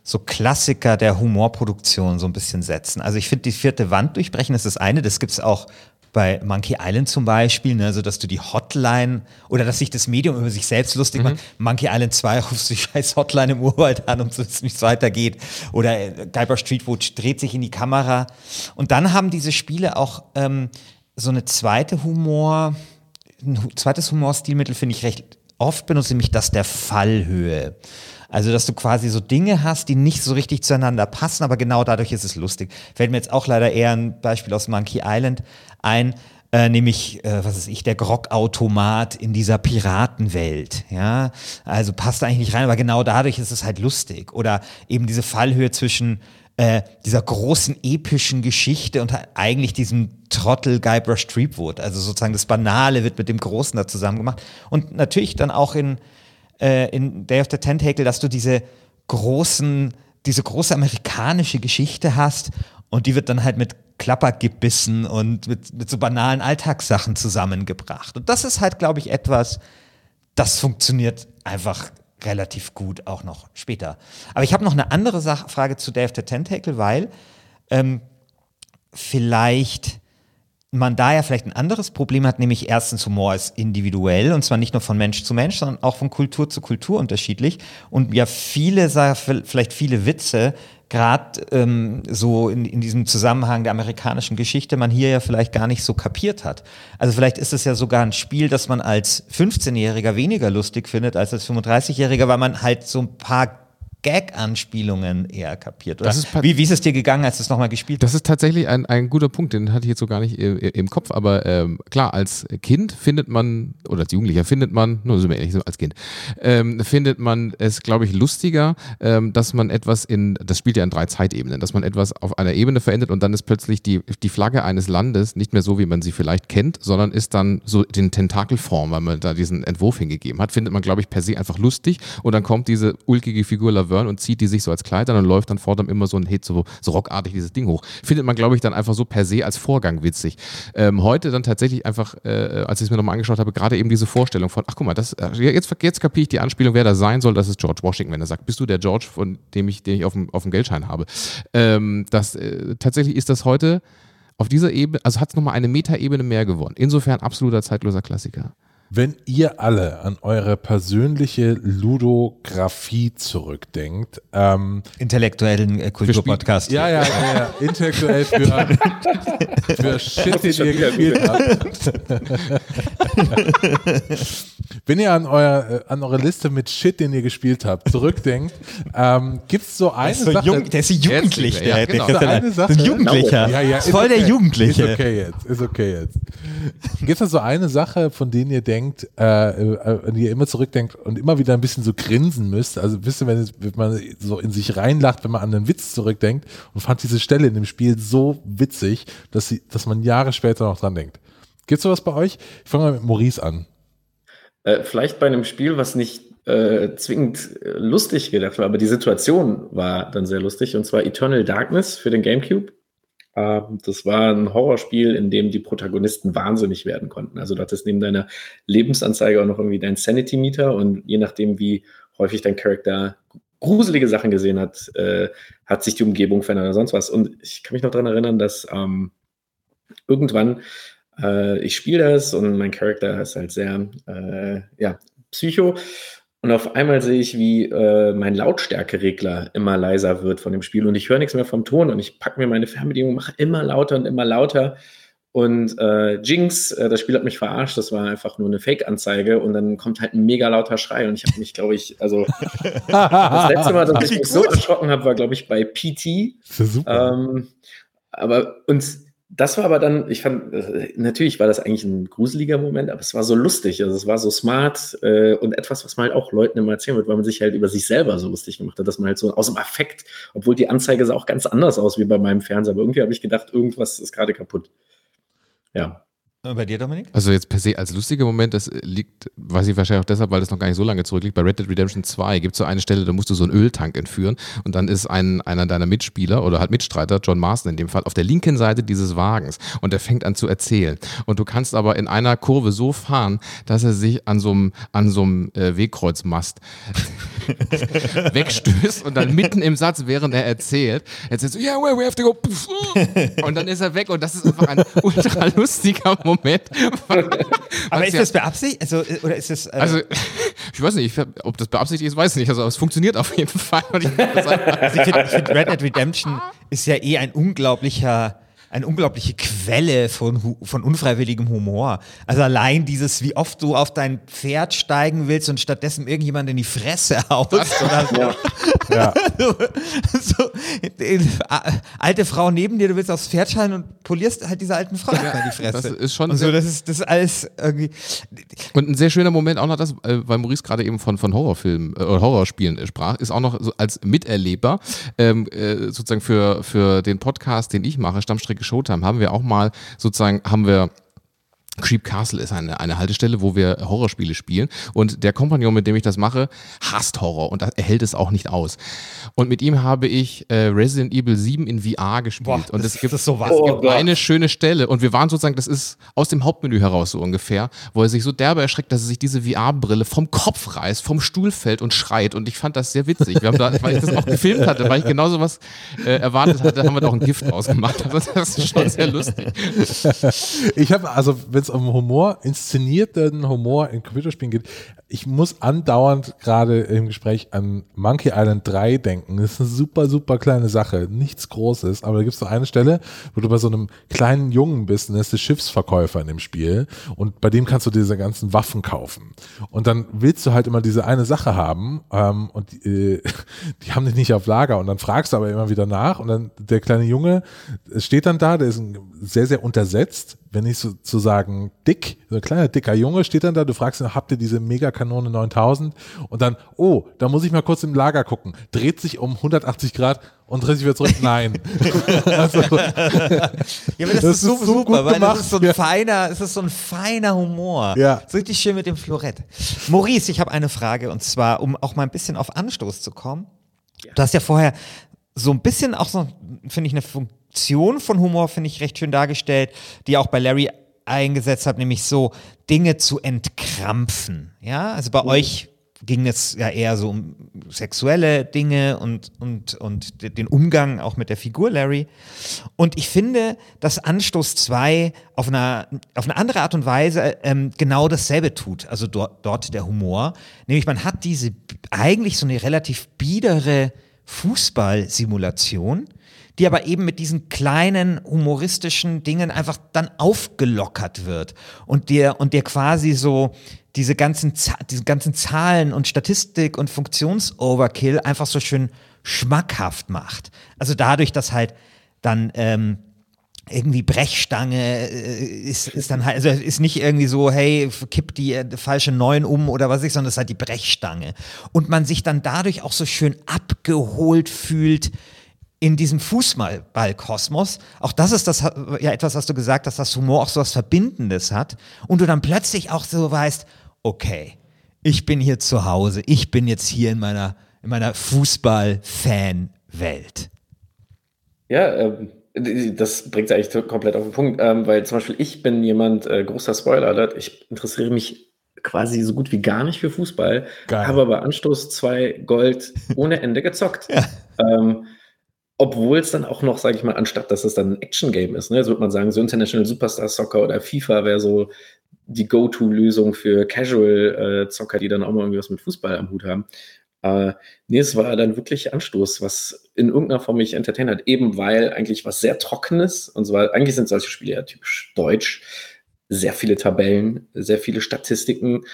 so Klassiker der Humorproduktion so ein bisschen setzen. Also ich finde, die vierte Wand durchbrechen ist das eine, das gibt es auch bei Monkey Island zum Beispiel, ne, also dass du die Hotline oder dass sich das Medium über sich selbst lustig mhm. macht. Monkey Island 2 [LAUGHS] rufst du die scheiß Hotline im Urwald an, um zu wissen, wie es weitergeht. Oder äh, Guybrush Streetwood dreht sich in die Kamera. Und dann haben diese Spiele auch ähm, so eine zweite Humor, ein zweites Humorstilmittel finde ich recht oft benutzt, nämlich das der Fallhöhe. Also, dass du quasi so Dinge hast, die nicht so richtig zueinander passen, aber genau dadurch ist es lustig. Fällt mir jetzt auch leider eher ein Beispiel aus Monkey Island ein, äh, nämlich, äh, was ist ich, der Grogautomat in dieser Piratenwelt. Ja, also passt eigentlich nicht rein, aber genau dadurch ist es halt lustig. Oder eben diese Fallhöhe zwischen äh, dieser großen epischen Geschichte und eigentlich diesem Trottel Guybrush Threepwood. Also sozusagen das Banale wird mit dem Großen da zusammen gemacht. Und natürlich dann auch in, äh, in Day of the Tentacle, dass du diese großen, diese große amerikanische Geschichte hast und die wird dann halt mit Klappergebissen und mit, mit so banalen Alltagssachen zusammengebracht. Und das ist halt, glaube ich, etwas, das funktioniert einfach relativ gut auch noch später. Aber ich habe noch eine andere Sach Frage zu Day of the Tentacle, weil ähm, vielleicht man da ja vielleicht ein anderes Problem hat, nämlich erstens Humor ist individuell und zwar nicht nur von Mensch zu Mensch, sondern auch von Kultur zu Kultur unterschiedlich und ja viele, vielleicht viele Witze gerade ähm, so in, in diesem Zusammenhang der amerikanischen Geschichte man hier ja vielleicht gar nicht so kapiert hat. Also vielleicht ist es ja sogar ein Spiel, das man als 15-Jähriger weniger lustig findet als als 35-Jähriger, weil man halt so ein paar Gag-Anspielungen eher kapiert. Oder? wie, wie ist es dir gegangen, als du es nochmal gespielt hast? Das ist tatsächlich ein, ein guter Punkt, den hatte ich jetzt so gar nicht im, im Kopf, aber ähm, klar, als Kind findet man, oder als Jugendlicher findet man, nur so ähnlich, so als Kind, ähm, findet man es, glaube ich, lustiger, ähm, dass man etwas in, das spielt ja in drei Zeitebenen, dass man etwas auf einer Ebene verändert und dann ist plötzlich die, die Flagge eines Landes nicht mehr so, wie man sie vielleicht kennt, sondern ist dann so in Tentakelform, weil man da diesen Entwurf hingegeben hat, findet man, glaube ich, per se einfach lustig und dann kommt diese ulkige Figur Laverne Burn und zieht die sich so als Kleid an und läuft dann vor immer so ein Hit, so, so rockartig dieses Ding hoch. Findet man, glaube ich, dann einfach so per se als Vorgang witzig. Ähm, heute dann tatsächlich einfach, äh, als ich es mir nochmal angeschaut habe, gerade eben diese Vorstellung von, ach guck mal, das, äh, jetzt, jetzt kapiere ich die Anspielung, wer da sein soll, das ist George Washington, wenn er sagt, bist du der George, von dem ich, den ich auf dem, auf dem Geldschein habe. Ähm, das, äh, tatsächlich ist das heute auf dieser Ebene, also hat es nochmal eine Metaebene mehr gewonnen. Insofern absoluter zeitloser Klassiker. Wenn ihr alle an eure persönliche Ludografie zurückdenkt, ähm, intellektuellen äh, Kulturpodcast. Ja, ja, ja, ja, [LAUGHS] intellektuell für, für Shit, den ihr gespielt habt. [LAUGHS] Wenn ihr an, euer, äh, an eure Liste mit Shit, den ihr gespielt habt, zurückdenkt, ähm, gibt es so eine so Sache. Jung, der ist jugendlich, der, ja, genau. so eine Sache, das ist ein Jugendlicher. Ja, ja, ist voll okay. der Jugendliche. Ist okay jetzt, ist okay jetzt. Gibt es so eine Sache, von denen ihr denkt, äh, äh, wenn ihr immer zurückdenkt und immer wieder ein bisschen so grinsen müsst, also wisst ihr, wenn, wenn man so in sich reinlacht, wenn man an einen Witz zurückdenkt und fand diese Stelle in dem Spiel so witzig, dass, sie, dass man Jahre später noch dran denkt. Gibt es sowas bei euch? Ich fange mal mit Maurice an. Äh, vielleicht bei einem Spiel, was nicht äh, zwingend äh, lustig gedacht war, aber die Situation war dann sehr lustig, und zwar Eternal Darkness für den GameCube. Ähm, das war ein Horrorspiel, in dem die Protagonisten wahnsinnig werden konnten. Also du hattest neben deiner Lebensanzeige auch noch irgendwie dein Sanity-Meter und je nachdem, wie häufig dein Charakter gruselige Sachen gesehen hat, äh, hat sich die Umgebung verändert oder sonst was. Und ich kann mich noch daran erinnern, dass ähm, irgendwann äh, ich spiele das und mein Charakter ist halt sehr äh, ja, psycho und auf einmal sehe ich, wie äh, mein Lautstärkeregler immer leiser wird von dem Spiel und ich höre nichts mehr vom Ton und ich packe mir meine Fernbedienung, mache immer lauter und immer lauter. Und äh, Jinx, äh, das Spiel hat mich verarscht, das war einfach nur eine Fake-Anzeige und dann kommt halt ein mega lauter Schrei und ich habe mich, glaube ich, also das letzte Mal, dass ich mich so erschrocken habe, war, glaube ich, bei PT. Das ist super. Ähm, aber uns das war aber dann, ich fand, äh, natürlich war das eigentlich ein gruseliger Moment, aber es war so lustig. Also es war so smart äh, und etwas, was man halt auch Leuten immer erzählen wird, weil man sich halt über sich selber so lustig gemacht hat, dass man halt so aus dem Affekt, obwohl die Anzeige sah auch ganz anders aus wie bei meinem Fernseher, aber irgendwie habe ich gedacht, irgendwas ist gerade kaputt. Ja. Bei dir, Dominik? Also jetzt per se als lustiger Moment, das liegt, weiß ich wahrscheinlich auch deshalb, weil das noch gar nicht so lange zurückliegt. Bei Red Dead Redemption 2 gibt es so eine Stelle, da musst du so einen Öltank entführen und dann ist ein, einer deiner Mitspieler oder halt Mitstreiter, John Marston in dem Fall, auf der linken Seite dieses Wagens und der fängt an zu erzählen. Und du kannst aber in einer Kurve so fahren, dass er sich an so einem, an so einem äh, Wegkreuzmast [LAUGHS] wegstößt und dann mitten im Satz, während er erzählt, erzählt so, yeah, we have to go. [LAUGHS] Und dann ist er weg und das ist einfach ein ultra lustiger Moment. [LAUGHS] Aber ist ja, das beabsichtigt? Also, oder ist das, äh also, [LAUGHS] ich weiß nicht, ob das beabsichtigt ist, weiß ich nicht. Also, es funktioniert auf jeden Fall. ich [LAUGHS] also ich finde, find Red Dead Redemption ist ja eh ein unglaublicher eine unglaubliche Quelle von, von unfreiwilligem Humor. Also allein dieses, wie oft du auf dein Pferd steigen willst und stattdessen irgendjemand in die Fresse [LAUGHS] haust oder so. Ja. [LAUGHS] so, äh, alte Frau neben dir, du willst aufs Pferd schalten und polierst halt diese alten Frau ja, in die Fresse. Das ist schon und so, das ist, das ist alles irgendwie. Und ein sehr schöner Moment auch noch das, äh, weil Maurice gerade eben von, von Horrorfilmen äh, Horrorspielen sprach, ist auch noch so als Miterleber ähm, äh, sozusagen für, für den Podcast, den ich mache, Stammstrecke Showtime, haben wir auch mal sozusagen, haben wir Creep Castle ist eine, eine Haltestelle, wo wir Horrorspiele spielen. Und der Kompagnon, mit dem ich das mache, hasst Horror und er hält es auch nicht aus. Und mit ihm habe ich äh, Resident Evil 7 in VR gespielt. Boah, und es gibt, es gibt oh eine schöne Stelle. Und wir waren sozusagen, das ist aus dem Hauptmenü heraus so ungefähr, wo er sich so derbe erschreckt, dass er sich diese VR-Brille vom Kopf reißt, vom Stuhl fällt und schreit. Und ich fand das sehr witzig. Wir haben da, weil ich das auch gefilmt hatte, weil ich genau sowas äh, erwartet hatte, haben wir da auch ein Gift ausgemacht. [LAUGHS] Also das ist schon sehr lustig. Ich habe, also wenn es um Humor, inszenierten Humor in Computerspielen geht, ich muss andauernd gerade im Gespräch an Monkey Island 3 denken. Das ist eine super, super kleine Sache. Nichts Großes, aber da gibt es so eine Stelle, wo du bei so einem kleinen Jungen bist und der ist der Schiffsverkäufer in dem Spiel und bei dem kannst du diese ganzen Waffen kaufen. Und dann willst du halt immer diese eine Sache haben ähm, und die, äh, [LAUGHS] die haben dich nicht auf Lager und dann fragst du aber immer wieder nach und dann der kleine Junge steht dann da, der ist sehr, sehr untersetzt, wenn nicht sozusagen dick, so ein kleiner dicker Junge steht dann da, du fragst ihn, habt ihr diese Megakanone 9000? Und dann, oh, da muss ich mal kurz im Lager gucken. Dreht sich um 180 Grad und dreht sich wieder zurück. Nein. [LAUGHS] also, ja, aber das, das ist, so, so super, weil gemacht. das ist so ein ja. feiner, es ist so ein feiner Humor. Ja. So richtig schön mit dem Florett. Maurice, ich habe eine Frage und zwar, um auch mal ein bisschen auf Anstoß zu kommen. Ja. Du hast ja vorher so ein bisschen auch so, finde ich, eine Funktion von Humor, finde ich, recht schön dargestellt, die auch bei Larry eingesetzt hat, nämlich so Dinge zu entkrampfen. Ja, also bei mhm. euch ging es ja eher so um sexuelle Dinge und, und, und den Umgang auch mit der Figur Larry. Und ich finde, dass Anstoß 2 auf, einer, auf eine andere Art und Weise ähm, genau dasselbe tut. Also dort, dort der Humor. Nämlich man hat diese eigentlich so eine relativ biedere Fußballsimulation, die aber eben mit diesen kleinen humoristischen Dingen einfach dann aufgelockert wird und dir und dir quasi so diese ganzen diese ganzen Zahlen und Statistik und Funktionsoverkill einfach so schön schmackhaft macht. Also dadurch, dass halt dann ähm, irgendwie Brechstange äh, ist, ist dann halt, also ist nicht irgendwie so, hey, kipp die äh, falsche Neun um oder was ich, sondern es ist halt die Brechstange. Und man sich dann dadurch auch so schön abgeholt fühlt in diesem Fußballkosmos. Auch das ist das ja etwas, was du gesagt hast, dass Humor auch so was Verbindendes hat. Und du dann plötzlich auch so weißt, okay, ich bin hier zu Hause, ich bin jetzt hier in meiner, in meiner Fußball-Fan-Welt. Ja, ähm, das bringt es eigentlich komplett auf den Punkt, ähm, weil zum Beispiel ich bin jemand, äh, großer Spoiler-Alert, ich interessiere mich quasi so gut wie gar nicht für Fußball, Geil. habe aber Anstoß 2 Gold ohne Ende gezockt. [LAUGHS] ja. ähm, obwohl es dann auch noch, sage ich mal, anstatt dass es dann ein Action-Game ist, ne, so würde man sagen, so International Superstar Soccer oder FIFA wäre so die Go-To-Lösung für Casual-Zocker, äh, die dann auch mal irgendwie was mit Fußball am Hut haben. Äh, nee, es war dann wirklich Anstoß, was in irgendeiner Form mich entertained hat, eben weil eigentlich was sehr Trockenes, und zwar eigentlich sind solche Spiele ja typisch deutsch, sehr viele Tabellen, sehr viele Statistiken,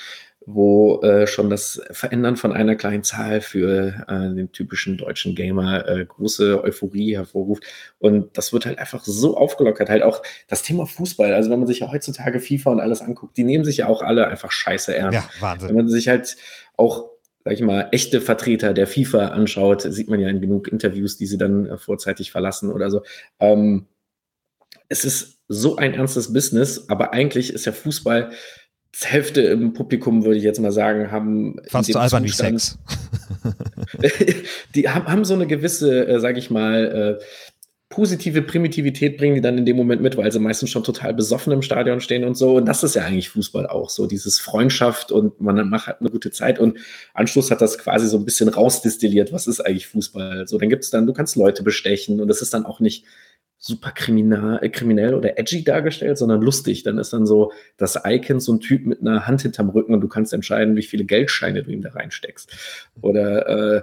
wo äh, schon das Verändern von einer kleinen Zahl für äh, den typischen deutschen Gamer äh, große Euphorie hervorruft. Und das wird halt einfach so aufgelockert. Halt auch das Thema Fußball. Also wenn man sich ja heutzutage FIFA und alles anguckt, die nehmen sich ja auch alle einfach scheiße ernst. Ja, Wahnsinn. Wenn man sich halt auch sag ich mal, echte Vertreter der FIFA anschaut, sieht man ja in genug Interviews, die sie dann äh, vorzeitig verlassen oder so. Ähm, es ist so ein ernstes Business, aber eigentlich ist ja Fußball Hälfte im Publikum, würde ich jetzt mal sagen, haben. Fast so albern wie Sex. [LAUGHS] die haben, haben, so eine gewisse, äh, sage ich mal, äh, positive Primitivität bringen die dann in dem Moment mit, weil sie meistens schon total besoffen im Stadion stehen und so. Und das ist ja eigentlich Fußball auch so, dieses Freundschaft und man macht halt eine gute Zeit. Und Anschluss hat das quasi so ein bisschen rausdestilliert. Was ist eigentlich Fußball? So, dann gibt es dann, du kannst Leute bestechen und das ist dann auch nicht super kriminal, äh, kriminell oder edgy dargestellt, sondern lustig. Dann ist dann so das Icon so ein Typ mit einer Hand hinterm Rücken und du kannst entscheiden, wie viele Geldscheine du ihm da reinsteckst. Oder äh,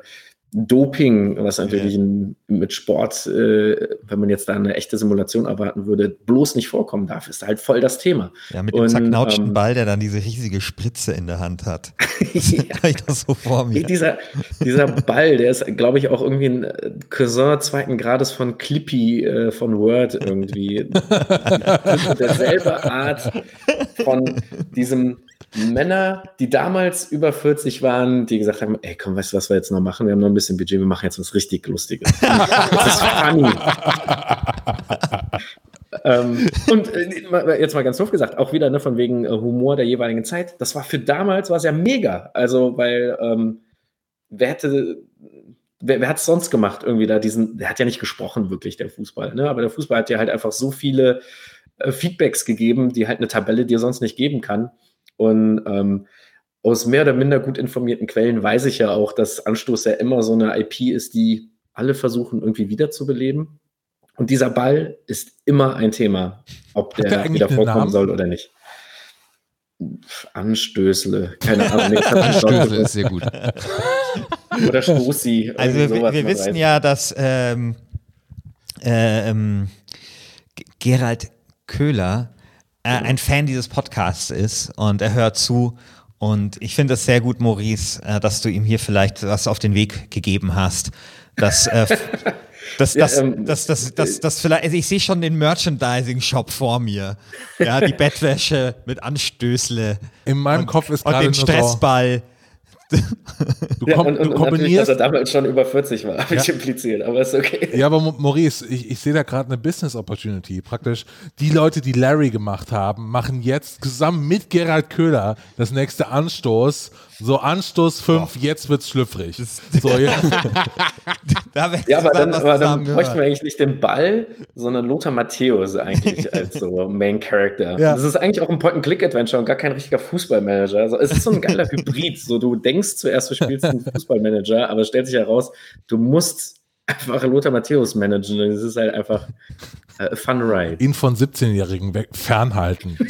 Doping, was natürlich in, mit Sport, äh, wenn man jetzt da eine echte Simulation erwarten würde, bloß nicht vorkommen darf, ist halt voll das Thema. Ja, mit dem und, zerknautschten ähm, Ball, der dann diese riesige Spritze in der Hand hat. [LAUGHS] [LAUGHS] ja. ich das so vor mir. Dieser, dieser Ball, der ist, glaube ich, auch irgendwie ein Cousin zweiten Grades von Clippy äh, von Word irgendwie. [LAUGHS] derselbe Art von diesem Männer, die damals über 40 waren, die gesagt haben, ey, komm, weißt du, was wir jetzt noch machen? Wir haben noch ein bisschen Budget, wir machen jetzt was richtig Lustiges. [LAUGHS] das ist funny. ähm, und äh, jetzt mal ganz doof gesagt, auch wieder ne, von wegen äh, Humor der jeweiligen Zeit. Das war für damals war es ja mega. Also, weil ähm, wer hätte, wer, wer hat es sonst gemacht irgendwie da diesen, der hat ja nicht gesprochen wirklich, der Fußball, ne? Aber der Fußball hat ja halt einfach so viele äh, Feedbacks gegeben, die halt eine Tabelle dir sonst nicht geben kann. Und ähm, aus mehr oder minder gut informierten Quellen weiß ich ja auch, dass Anstoß ja immer so eine IP ist, die alle versuchen irgendwie wiederzubeleben. Und dieser Ball ist immer ein Thema, ob der, der wieder vorkommen soll oder nicht. Anstößle, keine Ahnung. Anstößle ist sehr gut. [LAUGHS] Oder Stoßi. Also wir, wir wissen ja, dass ähm, ähm, Gerald Köhler äh, ein Fan dieses Podcasts ist und er hört zu. Und ich finde es sehr gut, Maurice, äh, dass du ihm hier vielleicht was auf den Weg gegeben hast. Dass, äh, das, [LAUGHS] das, ja, ähm, das, das, das, das, vielleicht, also ich sehe schon den Merchandising-Shop vor mir. Ja, die [LAUGHS] Bettwäsche mit Anstößle. In meinem und, Kopf ist gerade Und den Stressball. So Du, ja, und, und, du kombinierst. dass er damals schon über 40 war, habe ja. ich impliziert, aber ist okay. Ja, aber Maurice, ich, ich sehe da gerade eine Business Opportunity. Praktisch die Leute, die Larry gemacht haben, machen jetzt zusammen mit Gerald Köhler das nächste Anstoß. So Anstoß 5, oh. jetzt wird's schlüpfrig. So, ja. [LAUGHS] ja, aber dann, aber dann bräuchten wir eigentlich nicht den Ball, sondern Lothar Matthäus eigentlich [LAUGHS] als so Main Character. Ja. Das ist eigentlich auch ein Point-and-Click-Adventure und gar kein richtiger Fußballmanager. Also es ist so ein geiler [LAUGHS] Hybrid. So, du denkst, denkst zuerst, du spielst einen Fußballmanager, aber es stellt sich heraus, du musst einfach Lothar Matthäus managen. Das ist halt einfach äh, Fun Ride. Ihn von 17-Jährigen fernhalten. [LAUGHS]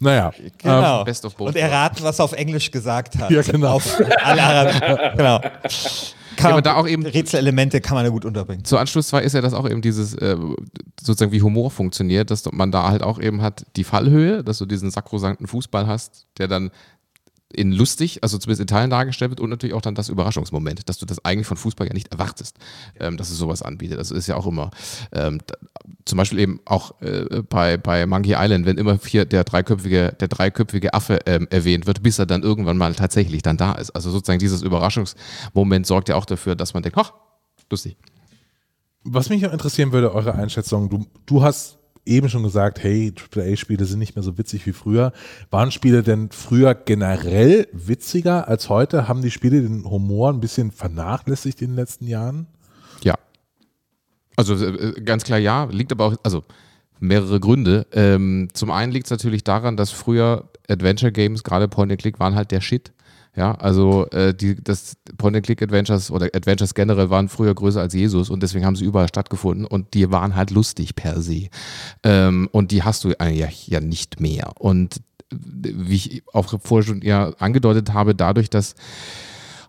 naja. Genau. Best of both Und erraten, was er auf Englisch gesagt hat. Ja, genau. Auf alle Araber [LAUGHS] genau. Kann ja, aber da auch eben Rätselelemente kann man ja gut unterbringen. Zu Anschluss 2 ist ja das auch eben dieses, äh, sozusagen wie Humor funktioniert, dass man da halt auch eben hat die Fallhöhe, dass du diesen sakrosankten Fußball hast, der dann in lustig, also zumindest in Teilen dargestellt wird und natürlich auch dann das Überraschungsmoment, dass du das eigentlich von Fußball ja nicht erwartest, ähm, dass es sowas anbietet. Das ist ja auch immer, ähm, da, zum Beispiel eben auch äh, bei, bei Monkey Island, wenn immer hier der dreiköpfige, der dreiköpfige Affe ähm, erwähnt wird, bis er dann irgendwann mal tatsächlich dann da ist. Also sozusagen dieses Überraschungsmoment sorgt ja auch dafür, dass man denkt, ach, lustig. Was mich auch interessieren würde, eure Einschätzung, du, du hast eben schon gesagt, hey, AAA-Spiele sind nicht mehr so witzig wie früher. Waren Spiele denn früher generell witziger als heute? Haben die Spiele den Humor ein bisschen vernachlässigt in den letzten Jahren? Ja. Also äh, ganz klar ja, liegt aber auch, also mehrere Gründe. Ähm, zum einen liegt es natürlich daran, dass früher Adventure Games, gerade Point and Click, waren halt der Shit. Ja, also äh, die, das Point-and-Click-Adventures oder Adventures generell waren früher größer als Jesus und deswegen haben sie überall stattgefunden und die waren halt lustig per se. Ähm, und die hast du eigentlich ja nicht mehr. Und wie ich auch vorher schon ja angedeutet habe, dadurch, dass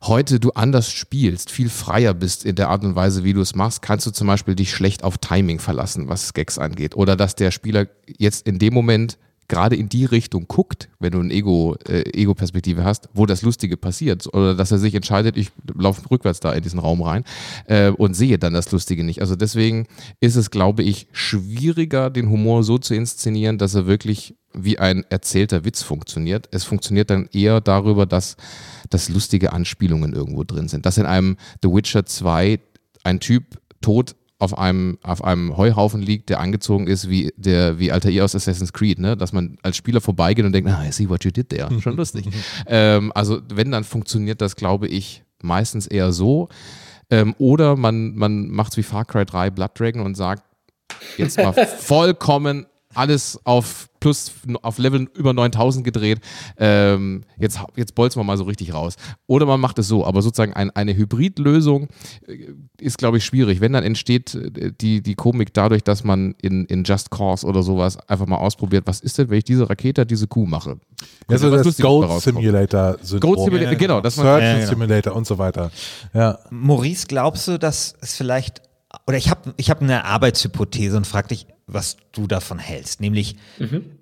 heute du anders spielst, viel freier bist in der Art und Weise, wie du es machst, kannst du zum Beispiel dich schlecht auf Timing verlassen, was Gags angeht. Oder dass der Spieler jetzt in dem Moment gerade in die Richtung guckt, wenn du eine Ego, äh, Ego-Perspektive hast, wo das Lustige passiert. Oder dass er sich entscheidet, ich laufe rückwärts da in diesen Raum rein äh, und sehe dann das Lustige nicht. Also deswegen ist es, glaube ich, schwieriger, den Humor so zu inszenieren, dass er wirklich wie ein erzählter Witz funktioniert. Es funktioniert dann eher darüber, dass, dass lustige Anspielungen irgendwo drin sind. Dass in einem The Witcher 2 ein Typ tot auf einem, auf einem Heuhaufen liegt, der angezogen ist wie der wie Altair aus Assassin's Creed, ne? dass man als Spieler vorbeigeht und denkt, ah, I see what you did there. [LAUGHS] Schon lustig. ähm, also wenn, dann funktioniert das, glaube ich, meistens eher so. Ähm, oder man, man macht es wie Far Cry 3 Blood Dragon und sagt, jetzt mal [LAUGHS] vollkommen alles auf plus auf Level über 9000 gedreht. Ähm, jetzt, jetzt bolzen wir mal so richtig raus. Oder man macht es so, aber sozusagen ein, eine Hybridlösung äh, ist, glaube ich, schwierig. Wenn dann entsteht äh, die, die Komik dadurch, dass man in, in Just Cause oder sowas einfach mal ausprobiert, was ist denn, wenn ich diese Rakete, diese Kuh mache? Ja, so das Gold Simulator Gold Simulator, ja, genau. Das Search ja, genau. Simulator und so weiter. Ja. Maurice, glaubst du, dass es vielleicht, oder ich habe ich hab eine Arbeitshypothese und frage dich, was du davon hältst. Nämlich,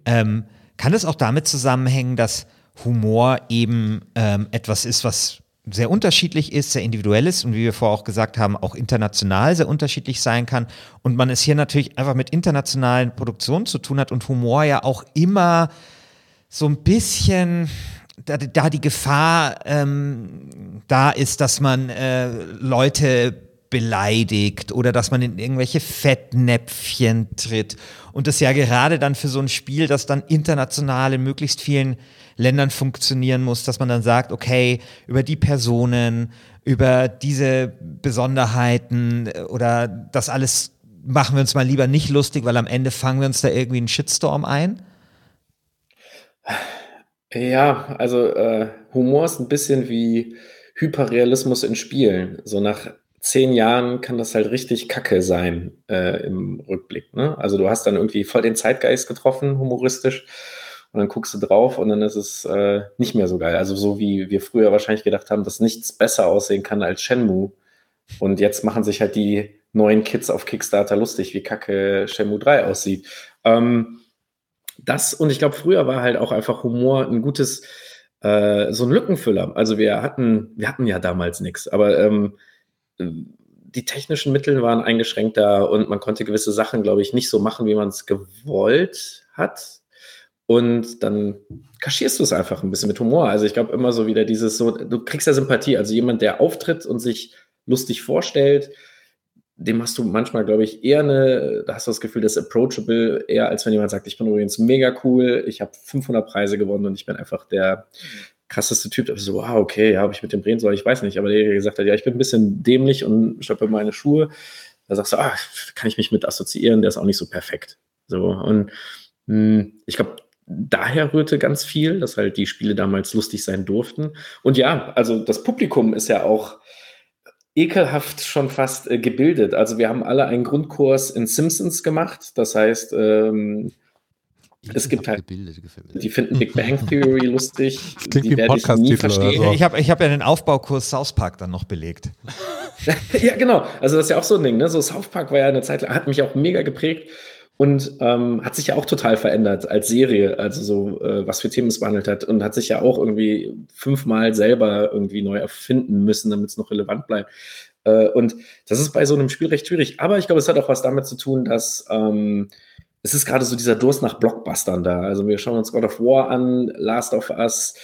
ähm, kann es auch damit zusammenhängen, dass Humor eben ähm, etwas ist, was sehr unterschiedlich ist, sehr individuell ist und wie wir vorher auch gesagt haben, auch international sehr unterschiedlich sein kann. Und man es hier natürlich einfach mit internationalen Produktionen zu tun hat und Humor ja auch immer so ein bisschen, da, da die Gefahr ähm, da ist, dass man äh, Leute beleidigt oder dass man in irgendwelche Fettnäpfchen tritt. Und das ja gerade dann für so ein Spiel, das dann international in möglichst vielen Ländern funktionieren muss, dass man dann sagt, okay, über die Personen, über diese Besonderheiten äh, oder das alles machen wir uns mal lieber nicht lustig, weil am Ende fangen wir uns da irgendwie einen Shitstorm ein. Ja, also äh, Humor ist ein bisschen wie Hyperrealismus in Spielen. So nach zehn Jahren kann das halt richtig kacke sein äh, im Rückblick. Ne? Also du hast dann irgendwie voll den Zeitgeist getroffen, humoristisch, und dann guckst du drauf und dann ist es äh, nicht mehr so geil. Also so wie wir früher wahrscheinlich gedacht haben, dass nichts besser aussehen kann als Shenmue. Und jetzt machen sich halt die neuen Kids auf Kickstarter lustig, wie kacke Shenmue 3 aussieht. Ähm, das und ich glaube, früher war halt auch einfach Humor ein gutes, äh, so ein Lückenfüller. Also wir hatten, wir hatten ja damals nichts, aber ähm, die technischen Mittel waren eingeschränkter und man konnte gewisse Sachen, glaube ich, nicht so machen, wie man es gewollt hat. Und dann kaschierst du es einfach ein bisschen mit Humor. Also ich glaube immer so wieder dieses so, du kriegst ja Sympathie. Also jemand, der auftritt und sich lustig vorstellt, dem hast du manchmal, glaube ich, eher eine, da hast du das Gefühl, das ist approachable, eher als wenn jemand sagt, ich bin übrigens mega cool, ich habe 500 Preise gewonnen und ich bin einfach der krasseste Typ. Da so, wow, okay, ja, habe ich mit dem drehen soll, ich weiß nicht. Aber der gesagt hat, ja, ich bin ein bisschen dämlich und schöpfe meine Schuhe. Da sagst du, ah, kann ich mich mit assoziieren, der ist auch nicht so perfekt. So, und mh, ich glaube, daher rührte ganz viel, dass halt die Spiele damals lustig sein durften. Und ja, also das Publikum ist ja auch ekelhaft schon fast äh, gebildet. Also wir haben alle einen Grundkurs in Simpsons gemacht. Das heißt, ähm, es gibt halt, die finden Big Bang Theory lustig. [LAUGHS] klingt die wie ein werde ich nie verstehen. so. Ich habe ich hab ja den Aufbaukurs South Park dann noch belegt. [LAUGHS] ja, genau. Also das ist ja auch so ein Ding. Ne? So South Park war ja eine Zeit lang, hat mich auch mega geprägt und ähm, hat sich ja auch total verändert als Serie. Also so, äh, was für Themen es behandelt hat und hat sich ja auch irgendwie fünfmal selber irgendwie neu erfinden müssen, damit es noch relevant bleibt. Äh, und das ist bei so einem Spiel recht schwierig. Aber ich glaube, es hat auch was damit zu tun, dass ähm, es ist gerade so dieser Durst nach Blockbustern da. Also wir schauen uns God of War an, Last of Us,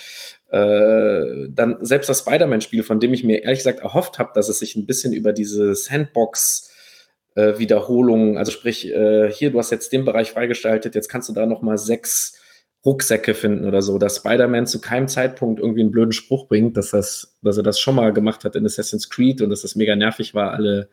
äh, dann selbst das Spider-Man-Spiel, von dem ich mir ehrlich gesagt erhofft habe, dass es sich ein bisschen über diese Sandbox äh, Wiederholungen, also sprich, äh, hier, du hast jetzt den Bereich freigestaltet, jetzt kannst du da noch mal sechs Rucksäcke finden oder so, dass Spider-Man zu keinem Zeitpunkt irgendwie einen blöden Spruch bringt, dass, das, dass er das schon mal gemacht hat in Assassin's Creed und dass das mega nervig war, alle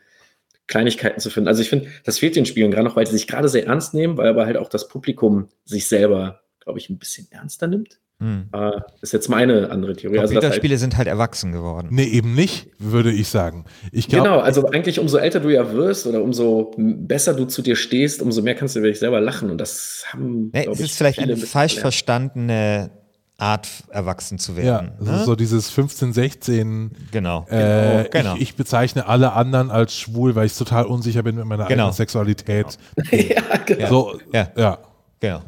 Kleinigkeiten zu finden. Also ich finde, das fehlt den Spielen gerade noch, weil sie sich gerade sehr ernst nehmen, weil aber halt auch das Publikum sich selber, glaube ich, ein bisschen ernster nimmt. Hm. Äh, ist jetzt meine andere Theorie. Also, dass halt, Computerspiele sind halt erwachsen geworden. Nee, eben nicht, würde ich sagen. Ich glaube, genau, also eigentlich umso älter du ja wirst oder umso besser du zu dir stehst, umso mehr kannst du über dich selber lachen. Und das haben, Nee, glaub es ich, ist vielleicht eine falsch ja. verstandene Art, erwachsen zu ja, werden. so, ne? so dieses 15, 16. genau. Äh, genau. Ich, ich bezeichne alle anderen als schwul, weil ich total unsicher bin mit meiner Genau. eigenen Sexualität. [LAUGHS] ja, genau. So, Ja. ja, genau.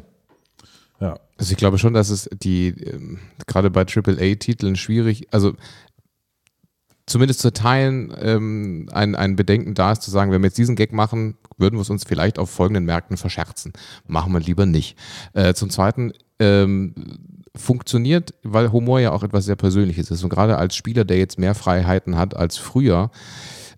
ja. Also ich glaube schon, dass es die, ähm, gerade bei AAA-Titeln schwierig, also zumindest zu teilen, ähm, ein, ein Bedenken da ist, zu sagen, wenn wir jetzt diesen Gag machen, würden wir es uns vielleicht auf folgenden Märkten verscherzen. Machen wir lieber nicht. Äh, zum Zweiten, ähm, funktioniert, weil Humor ja auch etwas sehr Persönliches ist. Und gerade als Spieler, der jetzt mehr Freiheiten hat als früher,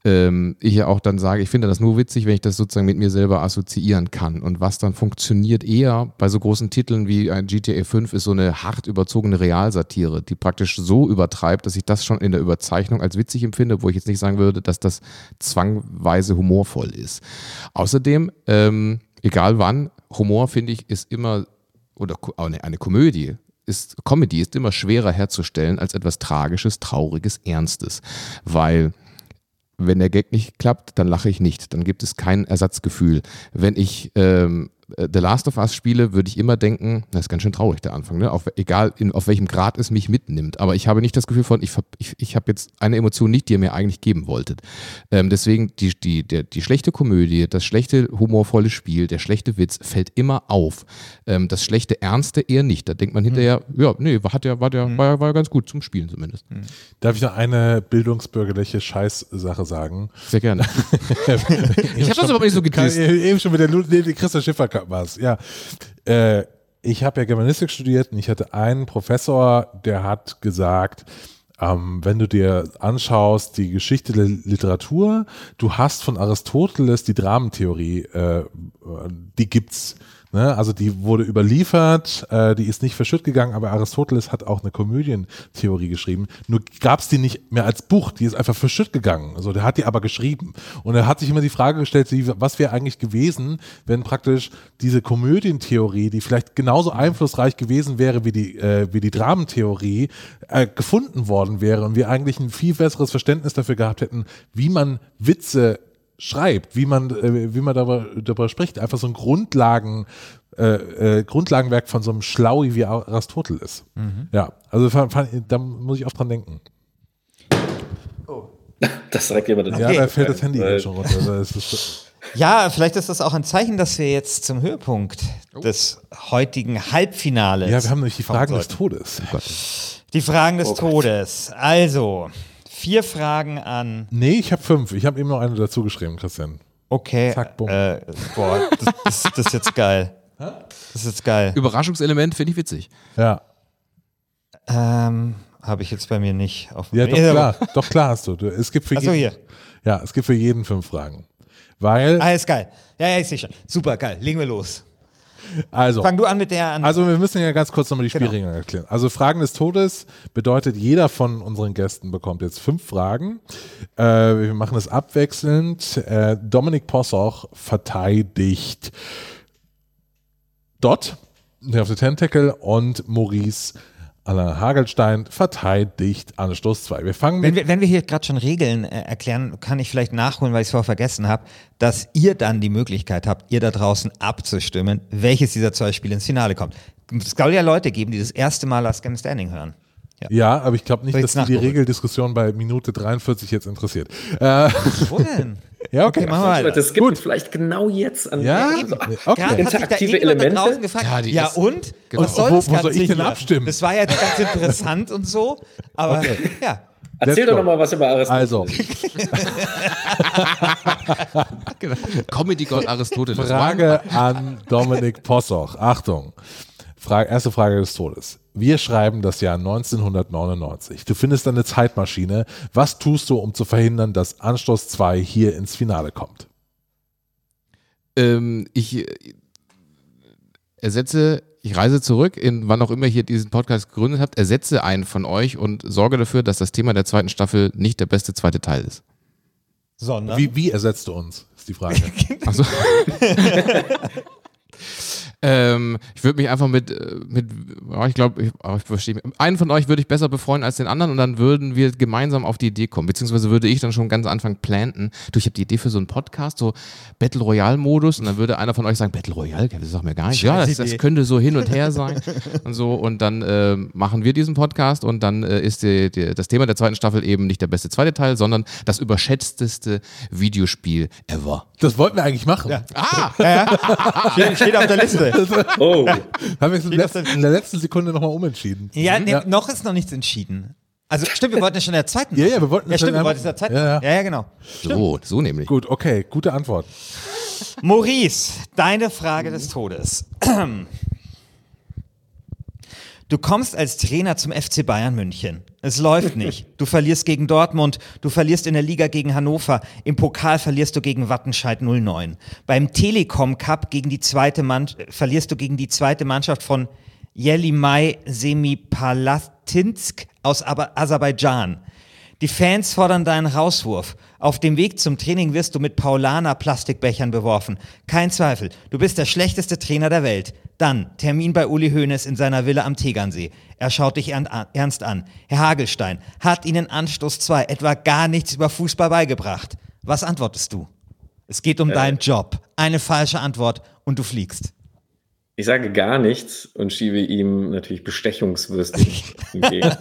ähm, ich ja auch dann sage, ich finde das nur witzig, wenn ich das sozusagen mit mir selber assoziieren kann. Und was dann funktioniert eher bei so großen Titeln wie ein GTA 5 ist so eine hart überzogene Realsatire, die praktisch so übertreibt, dass ich das schon in der Überzeichnung als witzig empfinde, wo ich jetzt nicht sagen würde, dass das zwangweise humorvoll ist. Außerdem, ähm, egal wann, Humor finde ich ist immer oder eine Komödie ist, Comedy ist immer schwerer herzustellen als etwas Tragisches, Trauriges, Ernstes. Weil wenn der Gag nicht klappt, dann lache ich nicht. Dann gibt es kein Ersatzgefühl. Wenn ich ähm, äh, The Last of Us spiele, würde ich immer denken, das ist ganz schön traurig, der Anfang, ne? Auf, egal in, auf welchem Grad es mich mitnimmt. Aber ich habe nicht das Gefühl von, ich, ich, ich habe jetzt eine Emotion nicht, die ihr mir eigentlich geben wolltet. Ähm, deswegen die, die, der, die schlechte Komödie, das schlechte humorvolle Spiel, der schlechte Witz fällt immer auf. Ähm, das schlechte Ernste eher nicht. Da denkt man hinterher, mhm. ja, nee, hat ja, war, der, mhm. war, ja, war ja ganz gut zum Spielen zumindest. Mhm. Darf ich noch eine bildungsbürgerliche Scheißsache sagen? Sehr gerne. [LAUGHS] ich habe das aber nicht so gedisst. Eben schon mit der Christa Schiffer was, ja. Äh, ich habe ja Germanistik studiert und ich hatte einen Professor, der hat gesagt, ähm, wenn du dir anschaust, die Geschichte der Literatur, du hast von Aristoteles die Dramentheorie, äh, die gibt's. Ne? Also die wurde überliefert, äh, die ist nicht verschütt gegangen, aber Aristoteles hat auch eine Komödientheorie geschrieben. Nur gab es die nicht mehr als Buch, die ist einfach verschütt gegangen. Also der hat die aber geschrieben. Und er hat sich immer die Frage gestellt, was wäre eigentlich gewesen, wenn praktisch diese Komödientheorie, die vielleicht genauso einflussreich gewesen wäre wie die, äh, wie die Dramentheorie, äh, gefunden worden wäre und wir eigentlich ein viel besseres Verständnis dafür gehabt hätten, wie man Witze schreibt, wie man, äh, wie man darüber, darüber spricht. Einfach so ein Grundlagen, äh, äh, Grundlagenwerk von so einem Schlaui wie Aristoteles. Mhm. Ja, also fand, fand, da muss ich auch dran denken. Oh. [LAUGHS] Das sagt jemand. Okay. Ja, da fällt das Handy Weil, schon runter. Also [LAUGHS] ja, vielleicht ist das auch ein Zeichen, dass wir jetzt zum Höhepunkt oh. des heutigen Halbfinales. Ja, wir haben nämlich die Fragen des Todes. Oh die Fragen des oh Todes. Also, vier Fragen an. Nee, ich habe fünf. Ich habe eben noch eine dazu geschrieben, Christian. Okay. Zack, bumm. Äh, boah, das, das, das, ist jetzt geil. Das ist jetzt geil. Überraschungselement finde ich witzig. Ja. Ähm, habe ich jetzt bei mir nicht auf Ja, doch klar, doch klar hast du. es gibt für Achso, jeden, hier. Ja, es gibt für jeden fünf Fragen. Weil. Ah, ist geil. Ja, ja, ich sehe schon. Super geil. Legen wir los. Also, Fang du an mit der an. Also wir müssen ja ganz kurz nochmal die genau. Spielregeln erklären. Also Fragen des Todes bedeutet, jeder von unseren Gästen bekommt jetzt fünf Fragen. Äh, wir machen es abwechselnd. Äh, Dominik Possoch verteidigt Dot, der auf der Tentacle und Maurice Alain Hagelstein verteidigt Anstoß 2. Wir fangen wenn wir, wenn wir hier gerade schon Regeln äh, erklären, kann ich vielleicht nachholen, weil ich es vorher vergessen habe, dass ihr dann die Möglichkeit habt, ihr da draußen abzustimmen, welches dieser zwei Spiele ins Finale kommt. Es soll ja Leute geben, die das erste Mal Last Game Standing hören. Ja. ja, aber ich glaube nicht, dass die Regeldiskussion bei Minute 43 jetzt interessiert. Äh, Wo denn? [LAUGHS] Ja, okay. machen wir mal. Das gibt Gut. vielleicht genau jetzt an ja? okay. interaktive Elemente. Gefragt, ja, ja und? Genau. Und soll wo, wo soll ich denn hier? abstimmen? Das war jetzt [LAUGHS] ganz interessant und so, aber okay. ja. Erzähl doch nochmal was über Aristoteles. Also. genau. [LAUGHS] Comedy Gott Aristoteles. Frage an Dominik Possoch. Achtung. Frage, erste Frage des Todes. Wir schreiben das Jahr 1999. Du findest eine Zeitmaschine. Was tust du, um zu verhindern, dass Anstoß 2 hier ins Finale kommt? Ähm, ich äh, ersetze, ich reise zurück, in wann auch immer ihr diesen Podcast gegründet habt, ersetze einen von euch und sorge dafür, dass das Thema der zweiten Staffel nicht der beste zweite Teil ist. Sondern? Wie, wie ersetzt du uns, ist die Frage. Achso. [LAUGHS] [LAUGHS] Ähm, ich würde mich einfach mit, äh, mit oh, ich glaube, ich, oh, ich verstehe Einen von euch würde ich besser befreuen als den anderen und dann würden wir gemeinsam auf die Idee kommen. Beziehungsweise würde ich dann schon ganz Anfang planten. Du, ich habe die Idee für so einen Podcast, so Battle Royale-Modus und dann würde einer von euch sagen, Battle Royale, das sagt mir gar nicht. Ja, das, das, könnte so hin und her [LAUGHS] sein und so. Und dann äh, machen wir diesen Podcast und dann äh, ist die, die, das Thema der zweiten Staffel eben nicht der beste zweite Teil, sondern das überschätzteste Videospiel ever. Das wollten wir eigentlich machen. Ja. Ah! Ja, ja. [LAUGHS] Steht, steht auf der Liste. [LAUGHS] Oh. Haben wir es in der letzten Sekunde nochmal umentschieden. Ja, nee, ja, noch ist noch nichts entschieden. Also stimmt, wir wollten ja schon in der zweiten. [LAUGHS] Ja, ja, wir wollten ja, stimmt, wir wollten in der zweiten. Ja, ja. ja, ja genau. So, so nämlich. Gut, okay, gute Antwort. Maurice, deine Frage des Todes. [CLEARS THROAT] Du kommst als Trainer zum FC Bayern München Es läuft nicht. Du verlierst gegen Dortmund, du verlierst in der Liga gegen Hannover, im Pokal verlierst du gegen Wattenscheid 09. Beim Telekom Cup gegen die zweite Mann verlierst du gegen die zweite Mannschaft von Jelimai Semipalatinsk aus Aserbaidschan. Die Fans fordern deinen Rauswurf. Auf dem Weg zum Training wirst du mit Paulaner Plastikbechern beworfen. Kein Zweifel, du bist der schlechteste Trainer der Welt. Dann Termin bei Uli Hoeneß in seiner Villa am Tegernsee. Er schaut dich ernst an. Herr Hagelstein, hat Ihnen Anstoß 2 etwa gar nichts über Fußball beigebracht? Was antwortest du? Es geht um äh, deinen Job. Eine falsche Antwort und du fliegst. Ich sage gar nichts und schiebe ihm natürlich Bestechungswürste [LAUGHS] entgegen.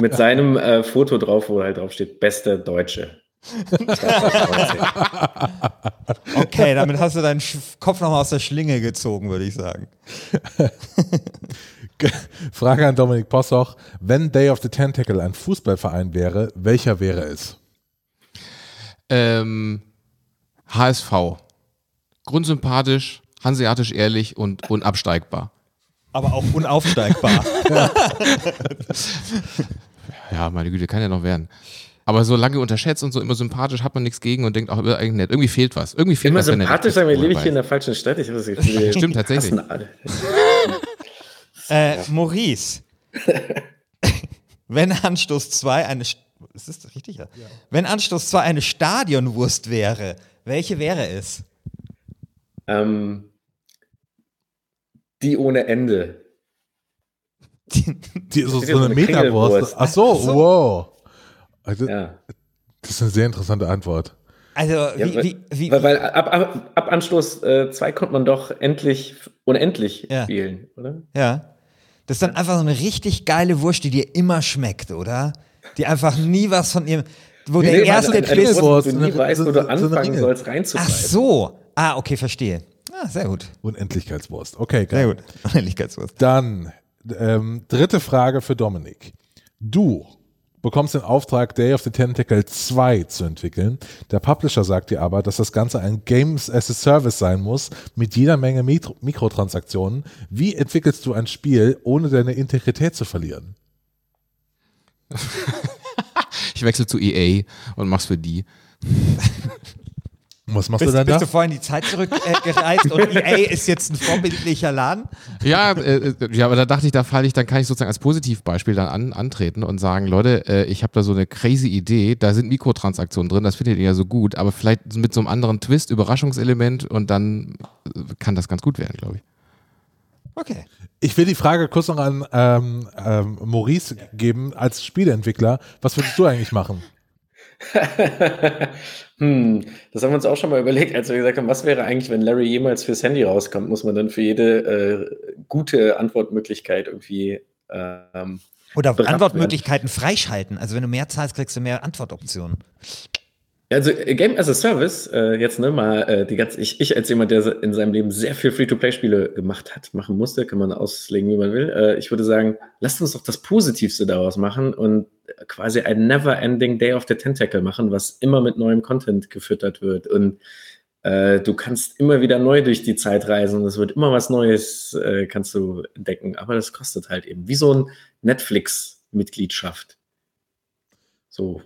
Mit seinem äh, Foto drauf, wo halt drauf steht, beste Deutsche. Okay, damit hast du deinen Kopf nochmal aus der Schlinge gezogen, würde ich sagen. [LAUGHS] Frage an Dominik Possoch. Wenn Day of the Tentacle ein Fußballverein wäre, welcher wäre es? Ähm, HSV. Grundsympathisch, hanseatisch ehrlich und unabsteigbar. Aber auch unaufsteigbar. [LAUGHS] ja, meine Güte, kann ja noch werden. Aber so lange unterschätzt und so immer sympathisch hat man nichts gegen und denkt auch eigentlich nett. Irgendwie fehlt was. Irgendwie fehlt immer was. Immer sympathisch sagen wir, lebe ich hier in der falschen Stadt. Ich habe das Gefühl, [LAUGHS] Stimmt tatsächlich. [LAUGHS] äh, Maurice. [LAUGHS] Wenn Anstoß 2 eine ist das richtig? Ja. Wenn Anstoß 2 eine Stadionwurst wäre, welche wäre es? Ähm, die ohne Ende. Die, die so, so eine Metawurst. Ach so, Ach so, wow. Also, ja. Das ist eine sehr interessante Antwort. Also, wie, ja, weil, wie, wie, weil, weil ab, ab, ab, Anstoß 2 äh, konnte man doch endlich unendlich ja. spielen, oder? Ja. Das ist dann einfach so eine richtig geile Wurst, die dir immer schmeckt, oder? Die einfach nie was von ihrem. Wo nee, der nee, erste Quiz. Wo du nie weißt, wo du anfangen so sollst reinzubleiben. Ach so. Ah, okay, verstehe. Ah, sehr gut. Unendlichkeitswurst. Okay, geil. Sehr gut. [LAUGHS] Unendlichkeitswurst. Dann ähm, dritte Frage für Dominik. Du bekommst den Auftrag, Day of the Tentacle 2 zu entwickeln. Der Publisher sagt dir aber, dass das Ganze ein Games as a Service sein muss, mit jeder Menge Mikro Mikrotransaktionen. Wie entwickelst du ein Spiel, ohne deine Integrität zu verlieren? [LAUGHS] ich wechsle zu EA und mach's für die. [LAUGHS] Was machst bist, du dann bist da? du vorhin die Zeit zurückgereist äh, und [LAUGHS] EA ist jetzt ein vorbildlicher Laden? Ja, äh, äh, ja, aber da dachte ich, da falle ich, dann kann ich sozusagen als Positivbeispiel dann an, antreten und sagen, Leute, äh, ich habe da so eine crazy Idee, da sind Mikrotransaktionen drin, das findet ihr ja so gut, aber vielleicht mit so einem anderen Twist, Überraschungselement und dann äh, kann das ganz gut werden, glaube ich. Okay. Ich will die Frage kurz noch an ähm, ähm, Maurice geben als Spieleentwickler. Was würdest du eigentlich machen? [LAUGHS] hm, das haben wir uns auch schon mal überlegt, als wir gesagt haben, was wäre eigentlich, wenn Larry jemals fürs Handy rauskommt, muss man dann für jede äh, gute Antwortmöglichkeit irgendwie ähm, oder Antwortmöglichkeiten werden. freischalten. Also wenn du mehr zahlst, kriegst du mehr Antwortoptionen. Also äh, Game as a Service, äh, jetzt ne, mal äh, die ganze, ich, ich als jemand, der in seinem Leben sehr viel Free-to-Play-Spiele gemacht hat, machen musste, kann man auslegen, wie man will. Äh, ich würde sagen, lasst uns doch das Positivste daraus machen und quasi ein never-ending Day of the Tentacle machen, was immer mit neuem Content gefüttert wird. Und äh, du kannst immer wieder neu durch die Zeit reisen und es wird immer was Neues, äh, kannst du entdecken. Aber das kostet halt eben, wie so ein Netflix-Mitgliedschaft. So.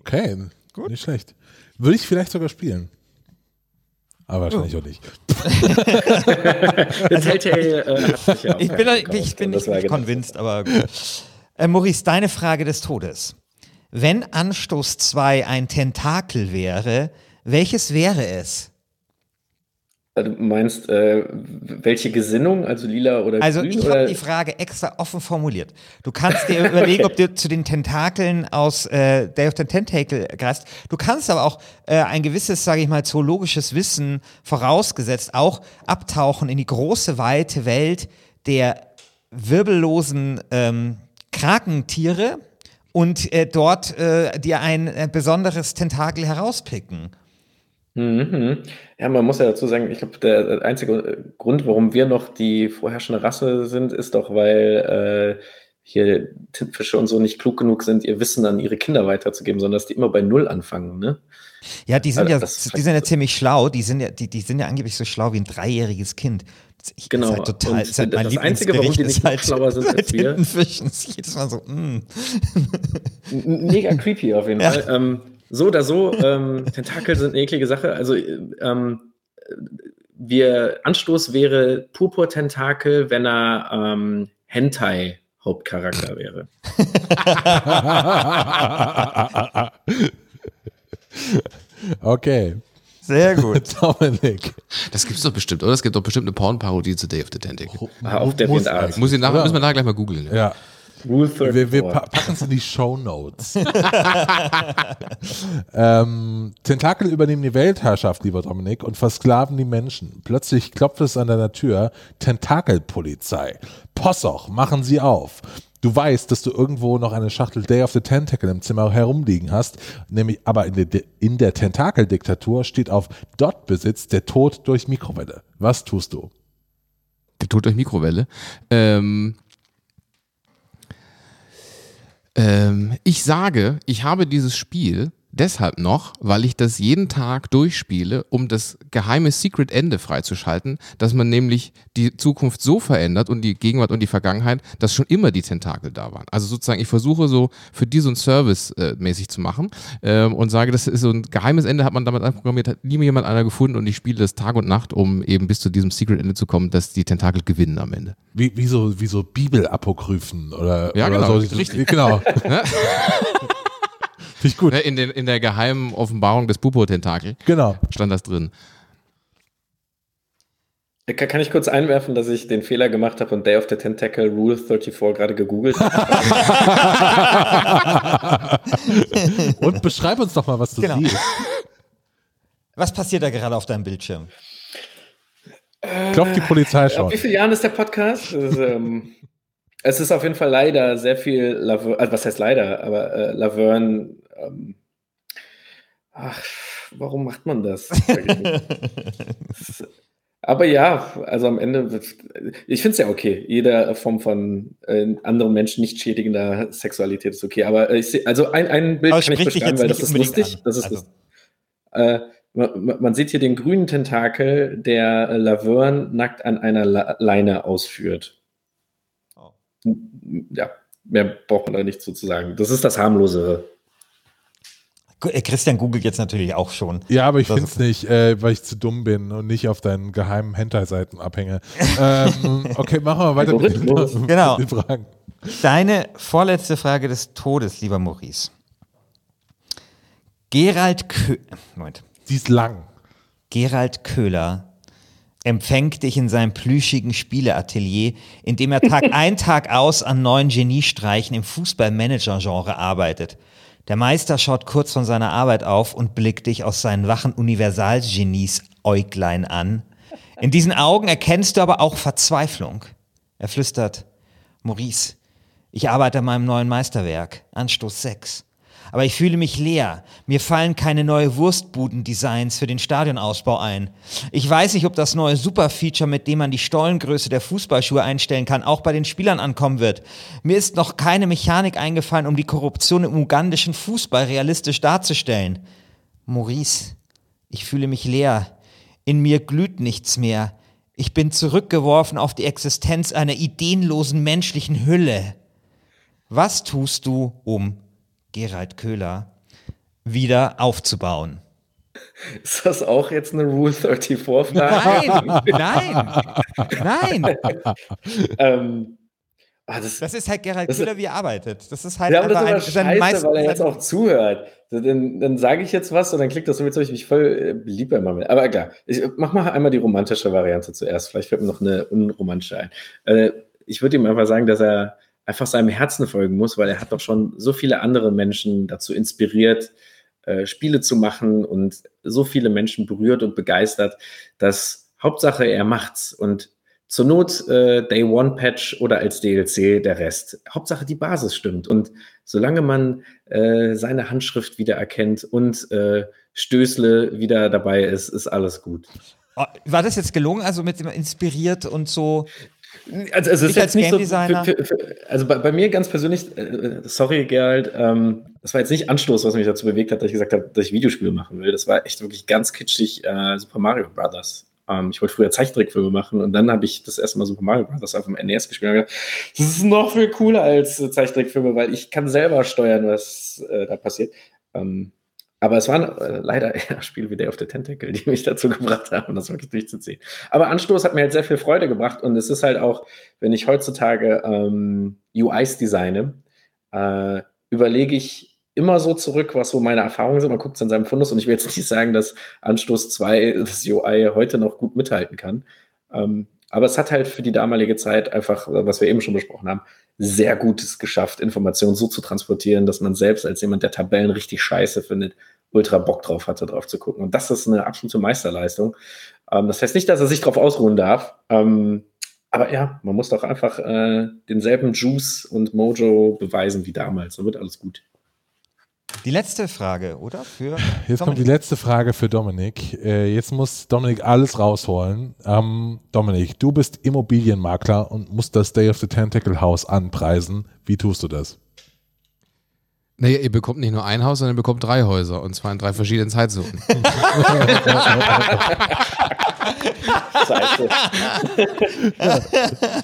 Okay. Gut. Nicht schlecht. Würde ich vielleicht sogar spielen. Aber wahrscheinlich oh. auch nicht. [LAUGHS] also, Telltale äh, hat sich ja auch Ich bin, ich bin nicht, nicht convinced, aber gut. Äh, Maurice, deine Frage des Todes. Wenn Anstoß 2 ein Tentakel wäre, welches wäre es? Du meinst, äh, welche Gesinnung, also lila oder also grün? Also ich habe die Frage extra offen formuliert. Du kannst dir überlegen, ob du zu den Tentakeln aus äh, Day of the Tentacle greifst. Du kannst aber auch äh, ein gewisses, sage ich mal, zoologisches Wissen vorausgesetzt auch abtauchen in die große, weite Welt der wirbellosen ähm, Krakentiere und äh, dort äh, dir ein äh, besonderes Tentakel herauspicken. Mhm. Ja, man muss ja dazu sagen, ich glaube, der einzige Grund, warum wir noch die vorherrschende Rasse sind, ist doch, weil äh, hier Tintenfische und so nicht klug genug sind, ihr Wissen an ihre Kinder weiterzugeben, sondern dass die immer bei Null anfangen, ne? Ja, die sind also, ja, die sind ja ziemlich schlau. Die sind ja, die, die sind ja angeblich so schlau wie ein dreijähriges Kind. Ich, genau. Halt total, ist halt das Einzige, warum die nicht halt, schlauer sind [LAUGHS] als wir. Fischen. Ist jedes Mal so, mm. Mega creepy auf jeden [LAUGHS] ja. Fall. Ähm, so oder so, ähm, Tentakel sind eine eklige Sache. Also, ähm, wir, Anstoß wäre Purpur-Tentakel, wenn er ähm, Hentai-Hauptcharakter wäre. [LAUGHS] okay. Sehr gut. [LAUGHS] Dominik. Das gibt es doch bestimmt, oder? Es gibt doch bestimmt eine Porn-Parodie zu Day of the Tentacle. Auf der Muss, Muss ich nachher, müssen wir nachher gleich mal googeln. Ja. ja. Wir, wir packen es in die Show Notes. [LAUGHS] ähm, Tentakel übernehmen die Weltherrschaft, lieber Dominik, und versklaven die Menschen. Plötzlich klopft es an deiner Tür. Tentakelpolizei. Possoch, machen Sie auf. Du weißt, dass du irgendwo noch eine Schachtel Day of the Tentacle im Zimmer herumliegen hast, nämlich aber in der, in der Tentakeldiktatur steht auf Dort besitzt der Tod durch Mikrowelle. Was tust du? Der Tod durch Mikrowelle. Ähm, ähm, ich sage, ich habe dieses Spiel deshalb noch, weil ich das jeden Tag durchspiele, um das geheime Secret Ende freizuschalten, dass man nämlich die Zukunft so verändert und die Gegenwart und die Vergangenheit, dass schon immer die Tentakel da waren. Also sozusagen, ich versuche so für die so ein Service äh, mäßig zu machen ähm, und sage, das ist so ein geheimes Ende, hat man damit einprogrammiert, hat nie jemand einer gefunden und ich spiele das Tag und Nacht, um eben bis zu diesem Secret Ende zu kommen, dass die Tentakel gewinnen am Ende. Wie, wie so, wie so Bibelapokryphen oder, ja, oder genau, so. Richtig. Genau. [LAUGHS] [LAUGHS] Finde ich gut. Ne, in, den, in der geheimen Offenbarung des Pupo-Tentakel genau. stand das drin. Kann ich kurz einwerfen, dass ich den Fehler gemacht habe und Day of the Tentacle Rule 34 gerade gegoogelt habe? [LAUGHS] und beschreib uns doch mal, was du genau. siehst. Was passiert da gerade auf deinem Bildschirm? Klopft die Polizei schon. Auf wie viele Jahren ist der Podcast? Ist, ähm, [LAUGHS] es ist auf jeden Fall leider sehr viel Laverne, also was heißt leider, aber äh, Laverne ähm, ach, warum macht man das? [LAUGHS] Aber ja, also am Ende, ich finde es ja okay. Jede Form von äh, anderen Menschen nicht schädigender Sexualität ist okay. Aber ich seh, also ein, ein Bild Aber kann ich beschreiben, weil das ist lustig. Das ist also. äh, man, man, sieht hier den grünen Tentakel, der Laverne nackt an einer La Leine ausführt. Oh. Ja, mehr braucht man da nicht zu sagen. Das ist das harmlosere. Äh, Christian googelt jetzt natürlich auch schon. Ja, aber ich finde es nicht, äh, weil ich zu dumm bin und nicht auf deinen geheimen Hentai-Seiten abhänge. [LAUGHS] ähm, okay, machen wir weiter mit, den, [LAUGHS] genau. mit den Fragen. Deine vorletzte Frage des Todes, lieber Maurice. Gerald Köhler. Moment. Die ist lang. Gerald Köhler empfängt dich in seinem plüschigen Spieleatelier, in dem er Tag [LAUGHS] ein, Tag aus an neuen Geniestreichen im Fußballmanager-Genre arbeitet. Der Meister schaut kurz von seiner Arbeit auf und blickt dich aus seinen wachen Universalgenies Äuglein an. In diesen Augen erkennst du aber auch Verzweiflung. Er flüstert, Maurice, ich arbeite an meinem neuen Meisterwerk, Anstoß 6 aber ich fühle mich leer. Mir fallen keine neue Wurstbuden-Designs für den Stadionausbau ein. Ich weiß nicht, ob das neue Superfeature, mit dem man die Stollengröße der Fußballschuhe einstellen kann, auch bei den Spielern ankommen wird. Mir ist noch keine Mechanik eingefallen, um die Korruption im ugandischen Fußball realistisch darzustellen. Maurice, ich fühle mich leer. In mir glüht nichts mehr. Ich bin zurückgeworfen auf die Existenz einer ideenlosen menschlichen Hülle. Was tust du, um Gerald Köhler wieder aufzubauen. Ist das auch jetzt eine Rule 34-Frage? Nein, nein, nein. [LAUGHS] ähm, ah, das, das, ist halt Gerald Köhler, wie er arbeitet. Das ist halt ja, aber das ist ein, scheiße, weil er jetzt auch zuhört. Dann, dann sage ich jetzt was und dann klickt das so, jetzt habe ich mich voll äh, beliebt bei Mammel. Aber egal, ich mach mal einmal die romantische Variante zuerst. Vielleicht fällt mir noch eine unromantische ein. Äh, ich würde ihm einfach sagen, dass er einfach seinem Herzen folgen muss, weil er hat doch schon so viele andere Menschen dazu inspiriert, äh, Spiele zu machen und so viele Menschen berührt und begeistert, dass Hauptsache er macht's und zur Not äh, Day One Patch oder als DLC der Rest. Hauptsache die Basis stimmt und solange man äh, seine Handschrift wieder erkennt und äh, Stößle wieder dabei ist, ist alles gut. War das jetzt gelungen, also mit dem inspiriert und so? Also, also, als Game Designer. So für, für, für, also bei, bei, mir ganz persönlich, äh, sorry Gerald, ähm, das war jetzt nicht Anstoß, was mich dazu bewegt hat, dass ich gesagt habe, dass ich Videospiele machen will. Das war echt wirklich ganz kitschig äh, Super Mario Brothers. Ähm, ich wollte früher Zeichentrickfilme machen und dann habe ich das erste Mal Super Mario Bros. auf dem NES gespielt und gedacht, das ist noch viel cooler als äh, Zeichentrickfilme, weil ich kann selber steuern, was äh, da passiert. Ähm, aber es waren äh, leider [LAUGHS] eher Spiele wie Day of the Tentacle, die mich dazu gebracht haben, das wirklich durchzuziehen. Aber Anstoß hat mir halt sehr viel Freude gebracht und es ist halt auch, wenn ich heutzutage ähm, UIs designe, äh, überlege ich immer so zurück, was so meine Erfahrungen sind. Man guckt es in seinem Fundus und ich will jetzt [LAUGHS] nicht sagen, dass Anstoß 2 [LAUGHS] das UI heute noch gut mithalten kann. Ähm, aber es hat halt für die damalige Zeit einfach, was wir eben schon besprochen haben, sehr Gutes geschafft, Informationen so zu transportieren, dass man selbst als jemand, der Tabellen richtig scheiße findet, ultra Bock drauf hatte, drauf zu gucken. Und das ist eine absolute Meisterleistung. Ähm, das heißt nicht, dass er sich darauf ausruhen darf. Ähm, aber ja, man muss doch einfach äh, denselben Juice und Mojo beweisen wie damals. Dann wird alles gut. Die letzte Frage, oder? Für jetzt Dominik. kommt die letzte Frage für Dominik. Äh, jetzt muss Dominik alles rausholen. Ähm, Dominik, du bist Immobilienmakler und musst das Day of the Tentacle House anpreisen. Wie tust du das? Naja, ihr bekommt nicht nur ein Haus, sondern ihr bekommt drei Häuser und zwar in drei verschiedenen Zeitzonen. [LAUGHS] Scheiße. ja,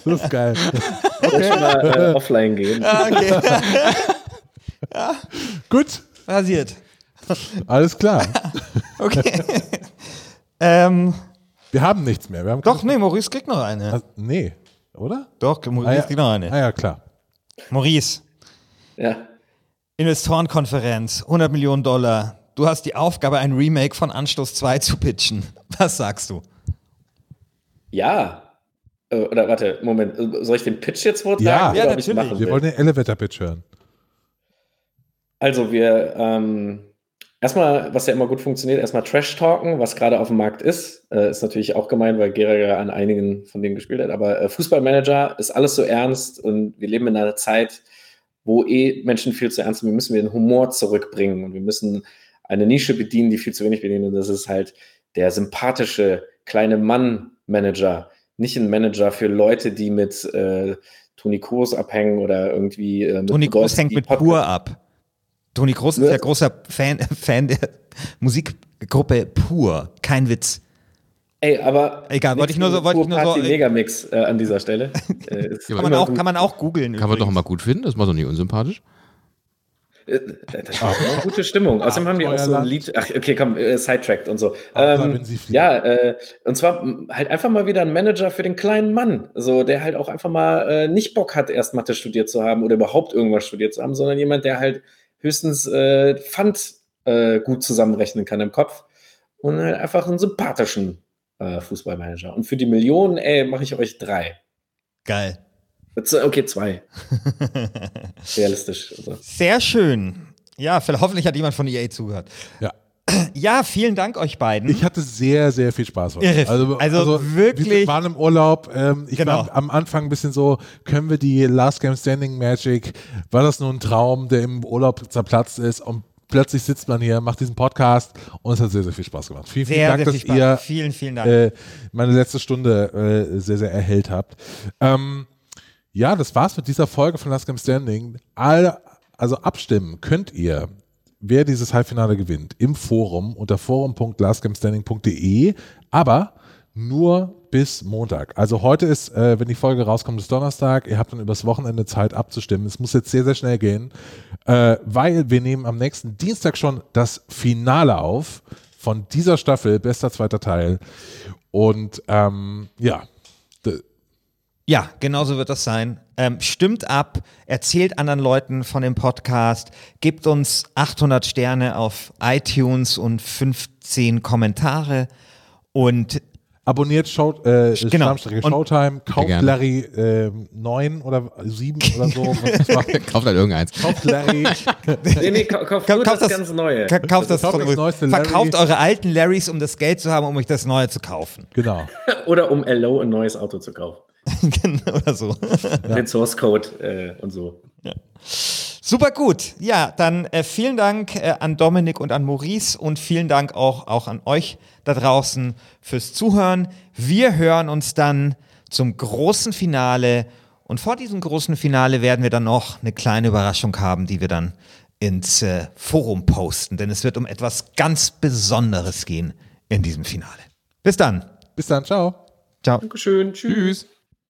das ist geil. Okay. Schon mal äh, [LAUGHS] offline gehen. Ah, okay. [LAUGHS] ja. Gut. Rasiert. Alles klar. [LAUGHS] okay. ähm, wir haben nichts mehr. Wir haben doch, nee, Maurice kriegt noch eine. Also, nee, oder? Doch, Maurice ah, ja. kriegt noch eine. Ah ja, klar. Maurice. Ja. Investorenkonferenz, 100 Millionen Dollar. Du hast die Aufgabe, ein Remake von Anstoß 2 zu pitchen. Was sagst du? Ja. Äh, oder warte, Moment, soll ich den Pitch jetzt vortragen? Ja, ja natürlich. Wir wollen den Elevator-Pitch hören. Also wir ähm, erstmal, was ja immer gut funktioniert, erstmal Trash-Talken, was gerade auf dem Markt ist. Äh, ist natürlich auch gemein, weil Gera an einigen von denen gespielt hat. Aber äh, Fußballmanager ist alles so ernst und wir leben in einer Zeit, wo eh Menschen viel zu ernst sind. Wir müssen den Humor zurückbringen und wir müssen eine Nische bedienen, die viel zu wenig bedienen. Und das ist halt der sympathische kleine Mann-Manager, nicht ein Manager für Leute, die mit äh, Toni Kroos abhängen oder irgendwie. Äh, mit Toni Kroos hängt mit Pur ab. Toni Kroos ist ja großer Fan, [LAUGHS] Fan der Musikgruppe Pur. Kein Witz. Ey, aber egal, wollte ich nur so, wollte ich nur so. Megamix äh, an dieser Stelle. [LAUGHS] Äh, kann, man auch, kann man auch googeln. Kann man doch mal gut finden, das war doch nicht unsympathisch. Äh, das war eine gute Stimmung. Außerdem haben die auch so ein Lied, ach, okay, komm, äh, sidetracked und so. Ähm, ja, äh, und zwar halt einfach mal wieder ein Manager für den kleinen Mann, so der halt auch einfach mal äh, nicht Bock hat, erst Mathe studiert zu haben oder überhaupt irgendwas studiert zu haben, sondern jemand, der halt höchstens äh, Pfand äh, gut zusammenrechnen kann im Kopf und halt einfach einen sympathischen äh, Fußballmanager. Und für die Millionen, ey, mache ich euch drei. Geil. Okay, zwei. [LAUGHS] Realistisch. Also. Sehr schön. Ja, hoffentlich hat jemand von EA zugehört. Ja. Ja, vielen Dank euch beiden. Ich hatte sehr, sehr viel Spaß heute. Also, also, also wirklich. Wir waren im Urlaub. Ähm, ich genau. war am Anfang ein bisschen so, können wir die Last Game Standing Magic, war das nur ein Traum, der im Urlaub zerplatzt ist und plötzlich sitzt man hier, macht diesen Podcast und es hat sehr, sehr viel Spaß gemacht. Vielen, vielen sehr, Dank, sehr dass viel ihr vielen, vielen Dank. Äh, meine letzte Stunde äh, sehr, sehr erhellt habt. Ähm, ja, das war's mit dieser Folge von Last Game Standing. All, also abstimmen könnt ihr wer dieses Halbfinale gewinnt, im Forum unter forum.lastgamestanding.de, aber nur bis Montag. Also heute ist, äh, wenn die Folge rauskommt, ist Donnerstag. Ihr habt dann übers Wochenende Zeit abzustimmen. Es muss jetzt sehr, sehr schnell gehen, äh, weil wir nehmen am nächsten Dienstag schon das Finale auf von dieser Staffel, bester zweiter Teil. Und ähm, ja, ja, genauso wird das sein. Ähm, stimmt ab, erzählt anderen Leuten von dem Podcast, gebt uns 800 Sterne auf iTunes und 15 Kommentare und abonniert Show, äh, genau. Showtime, kauft Larry äh, 9 oder 7 oder so. [LAUGHS] kauft halt irgendeins. Kauft Larry. [LAUGHS] nee, nee, kauft, kauft, das, das, ganz Neue. Kauft das, kauft das neueste Verkauft Larry. eure alten Larrys, um das Geld zu haben, um euch das Neue zu kaufen. Genau. [LAUGHS] oder um LO ein neues Auto zu kaufen. [LAUGHS] genau, oder so. Ja. [LAUGHS] Den Source Code äh, und so. Ja. Super gut. Ja, dann äh, vielen Dank äh, an Dominik und an Maurice und vielen Dank auch, auch an euch da draußen fürs Zuhören. Wir hören uns dann zum großen Finale und vor diesem großen Finale werden wir dann noch eine kleine Überraschung haben, die wir dann ins äh, Forum posten, denn es wird um etwas ganz Besonderes gehen in diesem Finale. Bis dann. Bis dann, ciao. Ciao. Dankeschön. Tschüss. Tschüss.